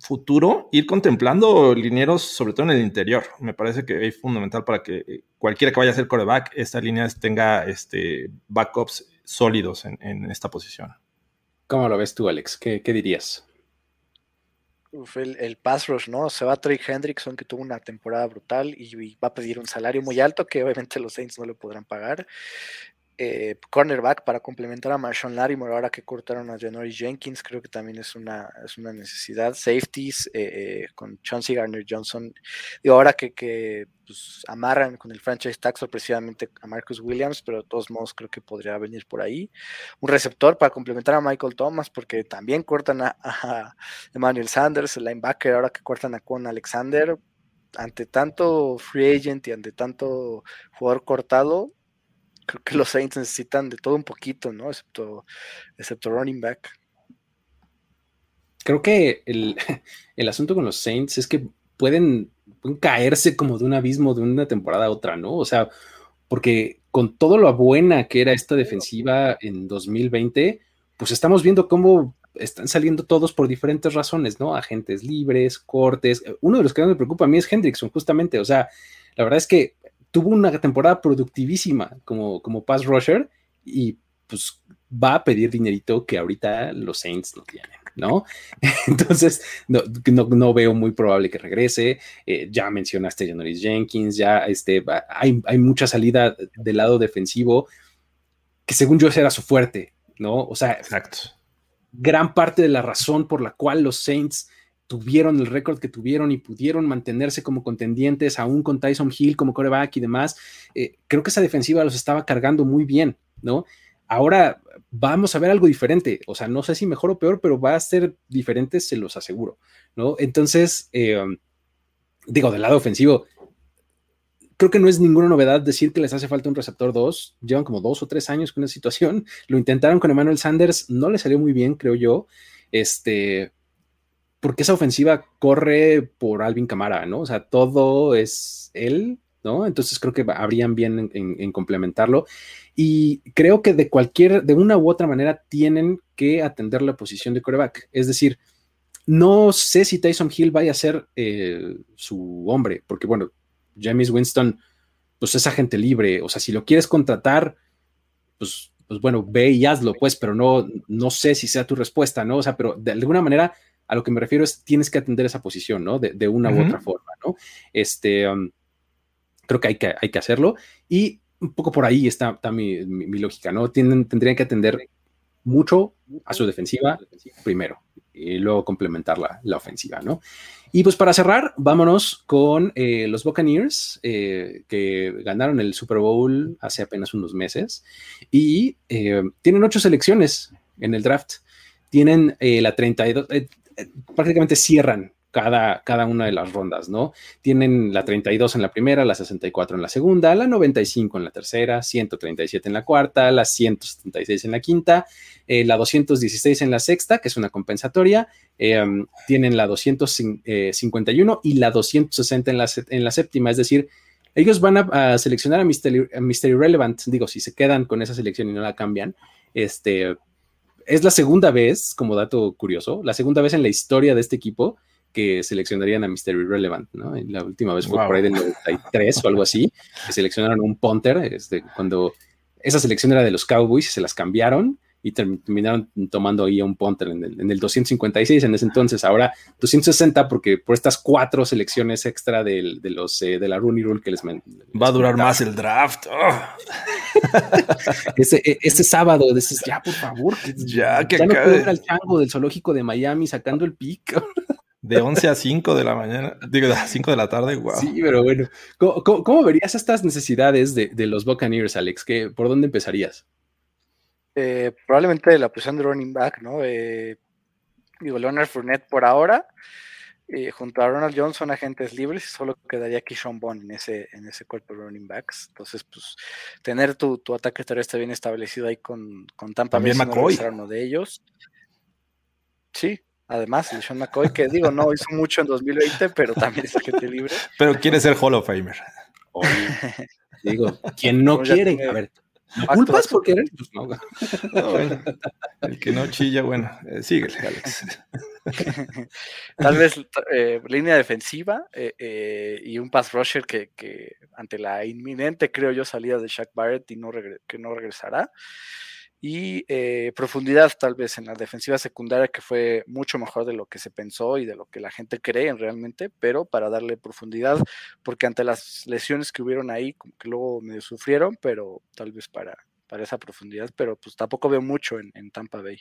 futuro ir contemplando linieros, sobre todo en el interior. Me parece que es fundamental para que eh, cualquiera que vaya a ser coreback, esta línea tenga este, backups sólidos en, esta posición. ¿Cómo lo ves tú, Alex? ¿Qué, dirías? el, el, pass rush, ¿no? Se va a Trey Hendrickson, que tuvo una temporada brutal y, y, va a pedir un salario muy alto que obviamente los Saints no le podrán pagar. Eh, cornerback para complementar a Marshawn Lattimore ahora que cortaron a Janory Jenkins creo que también es una, es una necesidad. Safeties eh, eh, con Chauncey Garner Johnson y ahora que, que pues, amarran con el franchise tag sorpresivamente a Marcus Williams pero de todos modos creo que podría venir por ahí. Un receptor para complementar a Michael Thomas porque también cortan a, Emmanuel Sanders el linebacker ahora que cortan a Con Alexander. Ante tanto free agent y ante tanto jugador cortado creo que los Saints necesitan de todo un poquito, ¿no? Excepto, excepto running back. Creo que el, asunto con los Saints es que pueden, caerse como de un abismo de una temporada a otra, ¿no? O sea, porque con todo lo buena que era esta defensiva en 2020, pues estamos viendo cómo están saliendo todos por diferentes razones, ¿no? Agentes libres, cortes. Uno de los que más me preocupa a mí es Hendrickson, justamente. O sea, la verdad es que tuvo una temporada productivísima como, como pass rusher y pues va a pedir dinerito que ahorita los Saints no tienen, ¿no? Entonces, no, no, veo muy probable que regrese. Eh, ya mencionaste a Janoris Jenkins, ya este, hay, hay mucha salida del lado defensivo que según yo ese era su fuerte, ¿no? O sea, Exacto. gran parte de la razón por la cual los Saints tuvieron el récord que tuvieron y pudieron mantenerse como contendientes, aún con Tyson Hill como coreback y demás, eh, creo que esa defensiva los estaba cargando muy bien, ¿no? Ahora vamos a ver algo diferente, o sea, no sé si mejor o peor, pero va a ser diferente, se los aseguro, ¿no? Entonces, eh, digo, del lado ofensivo, creo que no es ninguna novedad decir que les hace falta un receptor 2. Llevan como dos o tres años con esa situación. Lo intentaron con Emmanuel Sanders, no le salió muy bien, creo yo. Este, porque esa ofensiva corre por Alvin Camara, ¿no? O sea, todo es él, ¿no? Entonces creo que habrían bien en, complementarlo. Y creo que de cualquier, de una u otra manera, tienen que atender la posición de coreback. Es decir, no sé si Tyson Hill vaya a ser eh, su hombre, porque bueno, James Winston, pues es agente libre. O sea, si lo quieres contratar, pues, pues bueno, ve y hazlo, pues, pero no, no sé si sea tu respuesta, ¿no? O sea, pero de alguna manera a lo que me refiero es tienes que atender esa posición, ¿no? De, una u otra forma, ¿no? Este, um, creo que hay, que hay que hacerlo. Y un poco por ahí está, mi, lógica, ¿no? Tienen, tendrían que atender mucho a su defensiva primero y luego complementar la, la ofensiva, ¿no? Y pues para cerrar, vámonos con eh, los Buccaneers, eh, que ganaron el Super Bowl hace apenas unos meses y eh, tienen ocho selecciones en el draft. Tienen la 32, prácticamente cierran cada, cada una de las rondas, ¿no? Tienen la 32 en la primera, la 64 en la segunda, la 95 en la tercera, 137 en la cuarta, la 176 en la quinta, eh, la 216 en la sexta, que es una compensatoria, eh, tienen la 251 y la 260 en la, en la séptima, es decir, ellos van a, seleccionar a Mystery, Relevant, digo, si se quedan con esa selección y no la cambian, este, es la segunda vez, como dato curioso, la segunda vez en la historia de este equipo que seleccionarían a Mystery Relevant, ¿no? la última vez fue por ahí del 93 o algo así, que seleccionaron un punter, este, cuando esa selección era de los Cowboys, se las cambiaron y terminaron tomando ahí a un punter en el, 256 en ese entonces, ahora 260 porque por estas cuatro selecciones extra de, los, eh, de la Rooney Rule que les... Va a durar más el draft. Oh. ese, e, ese, sábado, dices, ya por favor, ya, que ya no puedo al chango del zoológico de Miami sacando el pick. De 11 a 5 de la mañana, digo, de 5 de la tarde, wow. Sí, pero bueno. ¿Cómo, verías estas necesidades de, los Buccaneers, Alex? ¿Qué, ¿Por dónde empezarías? Eh, probablemente la posición de running back, ¿no? Eh, digo, Leonard Fournette por ahora, eh, junto a Ronald Johnson, agentes libres, y solo quedaría Kishon Bond en ese, en ese cuerpo de running backs. Entonces, pues, tener tu, tu ataque terrestre bien establecido ahí con, con Tampa Bay, McCoy. uno de ellos. Sí, Además, el Sean McCoy, que digo, no hizo mucho en 2020, pero también es agente libre. Pero quiere ser Hall of Famer. digo, quien no quiere, a ver, culpas por querer? Pues no. el que no chilla, bueno, eh, síguele, Alex. Tal vez eh, línea defensiva eh, y un pass rusher que, que, ante la inminente, creo yo, salida de Shaq Barrett y no que no regresará y eh, profundidad tal vez en la defensiva secundaria que fue mucho mejor de lo que se pensó y de lo que la gente cree realmente, pero para darle profundidad, porque ante las lesiones que hubieron ahí, como que luego medio sufrieron, pero tal vez para, para esa profundidad, pero pues tampoco veo mucho en Tampa Bay.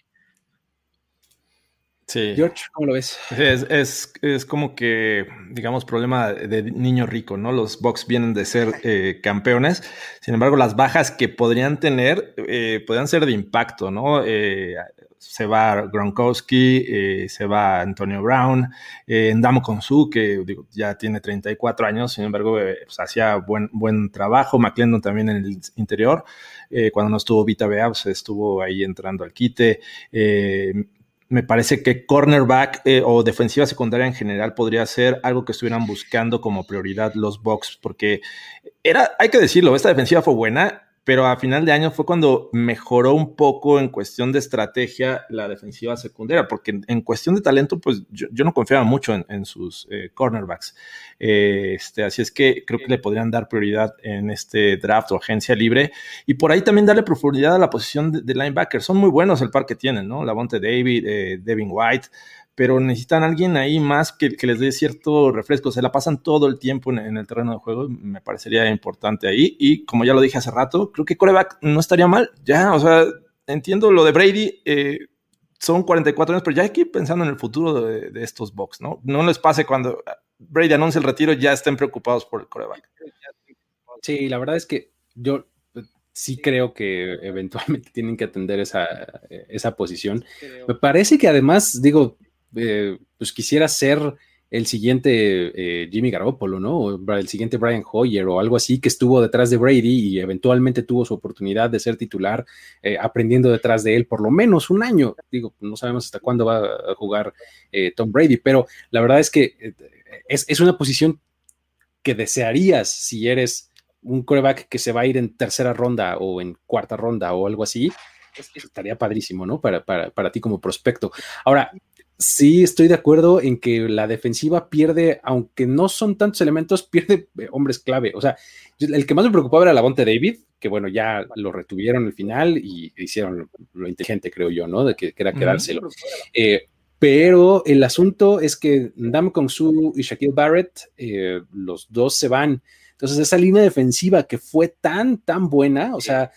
Sí. George, ¿cómo lo ves? Es, como que, digamos, problema de niño rico, ¿no? Los Bucks vienen de ser eh, campeones, sin embargo, las bajas que podrían tener eh, podrían ser de impacto, ¿no? Eh, se va Gronkowski, se va Antonio Brown, Ndamo Konsu, que ya tiene 34 años, sin embargo, pues, hacía buen, buen trabajo, McClendon también en el interior, cuando no estuvo Vita Bea, pues, estuvo ahí entrando al quite, me parece que cornerback eh, o defensiva secundaria en general podría ser algo que estuvieran buscando como prioridad los Bucks, porque era, hay que decirlo, esta defensiva fue buena, pero a final de año fue cuando mejoró un poco en cuestión de estrategia la defensiva secundaria, porque en, cuestión de talento, pues yo, no confiaba mucho en, sus eh, cornerbacks. Eh, este, así es que creo que le podrían dar prioridad en este draft o agencia libre y por ahí también darle profundidad a la posición de, linebacker. Son muy buenos el par que tienen, ¿no? Lavonte David, eh, Devin White pero necesitan alguien ahí más que, les dé cierto refresco. Se la pasan todo el tiempo en, el terreno de juego, me parecería importante ahí. Y como ya lo dije hace rato, creo que coreback no estaría mal. Ya, o sea, entiendo lo de Brady, eh, son 44 años, pero ya hay que ir pensando en el futuro de, estos Bucks, ¿no? No les pase cuando Brady anuncia el retiro, ya estén preocupados por el coreback. Sí, la verdad es que yo sí creo que eventualmente tienen que atender esa, esa posición. Me parece que además, digo, eh, pues quisiera ser el siguiente eh, Jimmy Garoppolo, ¿no? O el siguiente Brian Hoyer o algo así que estuvo detrás de Brady y eventualmente tuvo su oportunidad de ser titular eh, aprendiendo detrás de él por lo menos un año. Digo, no sabemos hasta cuándo va a jugar Tom Brady, pero la verdad es que es, una posición que desearías si eres un coreback que se va a ir en tercera ronda o en cuarta ronda o algo así. Estaría padrísimo, ¿no? Para, para, para ti como prospecto. Ahora, Sí, estoy de acuerdo en que la defensiva pierde, aunque no son tantos elementos, pierde eh, hombres clave. O sea, el que más me preocupaba era la Bonte David, que bueno, ya lo retuvieron al final y hicieron lo inteligente, creo yo, ¿no? De que, era quedárselo. Eh, pero el asunto es que Dam Kong Su y Shaquille Barrett, eh, los dos se van. Entonces, esa línea defensiva que fue tan, tan buena, o sea,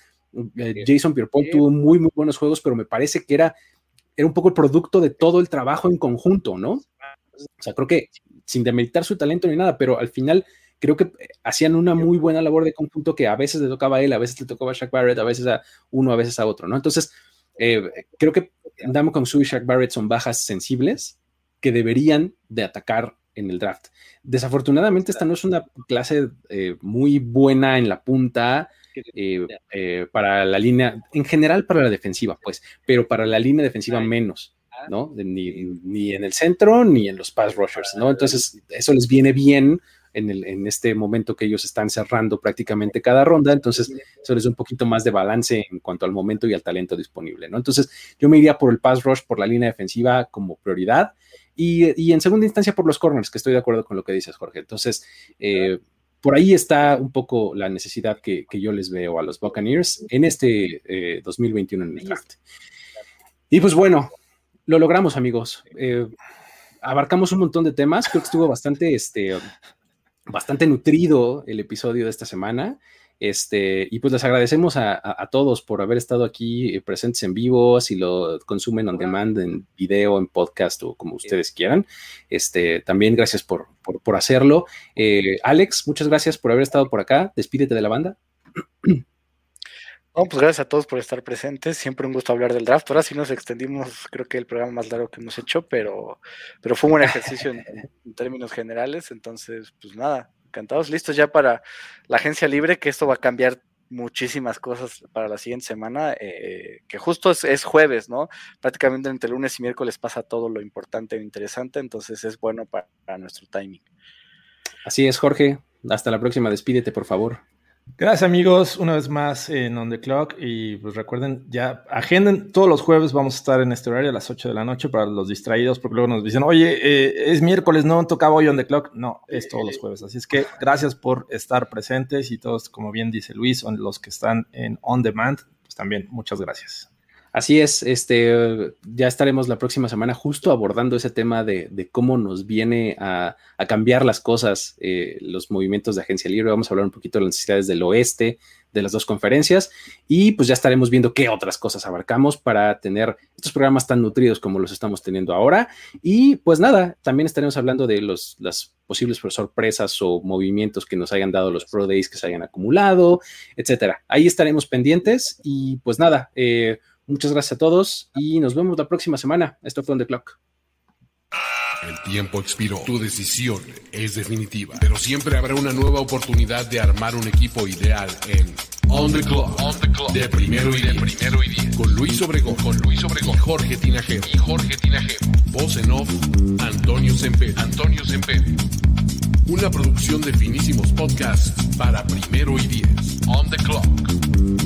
Jason Pierre tuvo muy, muy buenos juegos, pero me parece que era era un poco el producto de todo el trabajo en conjunto, ¿no? O sea, creo que sin demeritar su talento ni nada, pero al final creo que eh, hacían una muy buena labor de conjunto que a veces le tocaba a él, a veces le tocaba a Shaq Barrett, a veces a uno, a veces a otro, ¿no? Entonces, eh, creo que Damo con Su y Shaq Barrett son bajas sensibles que deberían de atacar en el draft. Desafortunadamente, esta no es una clase eh, muy buena en la punta, eh, eh, para la línea, en general para la defensiva, pues, pero para la línea defensiva menos, ¿no? Ni, en el centro ni en los pass rushers, ¿no? Entonces, eso les viene bien en, el, en, este momento que ellos están cerrando prácticamente cada ronda, entonces eso les da un poquito más de balance en cuanto al momento y al talento disponible, ¿no? Entonces, yo me iría por el pass rush, por la línea defensiva como prioridad. Y, y en segunda instancia por los corners, que estoy de acuerdo con lo que dices, Jorge. Entonces, eh, por ahí está un poco la necesidad que, yo les veo a los Buccaneers en este 2021 eh, en el draft. Y pues bueno, lo logramos, amigos. Eh, abarcamos un montón de temas. Creo que estuvo bastante, este, bastante nutrido el episodio de esta semana. Este, y pues les agradecemos a, todos por haber estado aquí eh, presentes en vivo, si lo consumen on demand, en video, en podcast o como ustedes quieran. Este, también gracias por, por, hacerlo. Eh, Alex, muchas gracias por haber estado por acá. Despídete de la banda. No, pues gracias a todos por estar presentes. Siempre un gusto hablar del draft. Ahora sí nos extendimos, creo que el programa más largo que hemos hecho, pero, pero fue un buen ejercicio en términos generales. Entonces, pues nada, encantados, listos ya para la agencia libre, que esto va a cambiar muchísimas cosas para la siguiente semana, eh, que justo es, jueves, ¿no? Prácticamente entre lunes y miércoles pasa todo lo importante e interesante, entonces es bueno para nuestro timing. Así es, Jorge. Hasta la próxima. Despídete, por favor. Gracias amigos, una vez más en On The Clock. Y pues recuerden, ya agenden, todos los jueves vamos a estar en este horario a las 8 de la noche para los distraídos porque luego nos dicen, oye, eh, es miércoles, no tocaba hoy On The Clock, no, es todos los jueves, así es que gracias por estar presentes y todos, como bien dice Luis, son los que están en On Demand, pues también muchas gracias. Así es, este, ya estaremos la próxima semana justo abordando ese tema de, cómo nos viene a, cambiar las cosas, eh, los movimientos de agencia libre. Vamos a hablar un poquito de las necesidades del oeste, de las dos conferencias, y pues ya estaremos viendo qué otras cosas abarcamos para tener estos programas tan nutridos como los estamos teniendo ahora. Y pues nada, también estaremos hablando de los, las posibles sorpresas o movimientos que nos hayan dado los Pro Days que se hayan acumulado, etcétera. Ahí estaremos pendientes y pues nada, eh, Muchas gracias a todos y nos vemos la próxima semana. Esto fue On The Clock. El tiempo expiró. Tu decisión es definitiva. Pero siempre habrá una nueva oportunidad de armar un equipo ideal en On the Clock. On the Clock. De primero y de primero y diez. Con Luis Obregón. Con Luis Obregón. Jorge Tinajero. Y Jorge Tinajero. Voz en off. Antonio Semper. Antonio Semper. Una producción de finísimos podcasts para primero y diez. On the clock.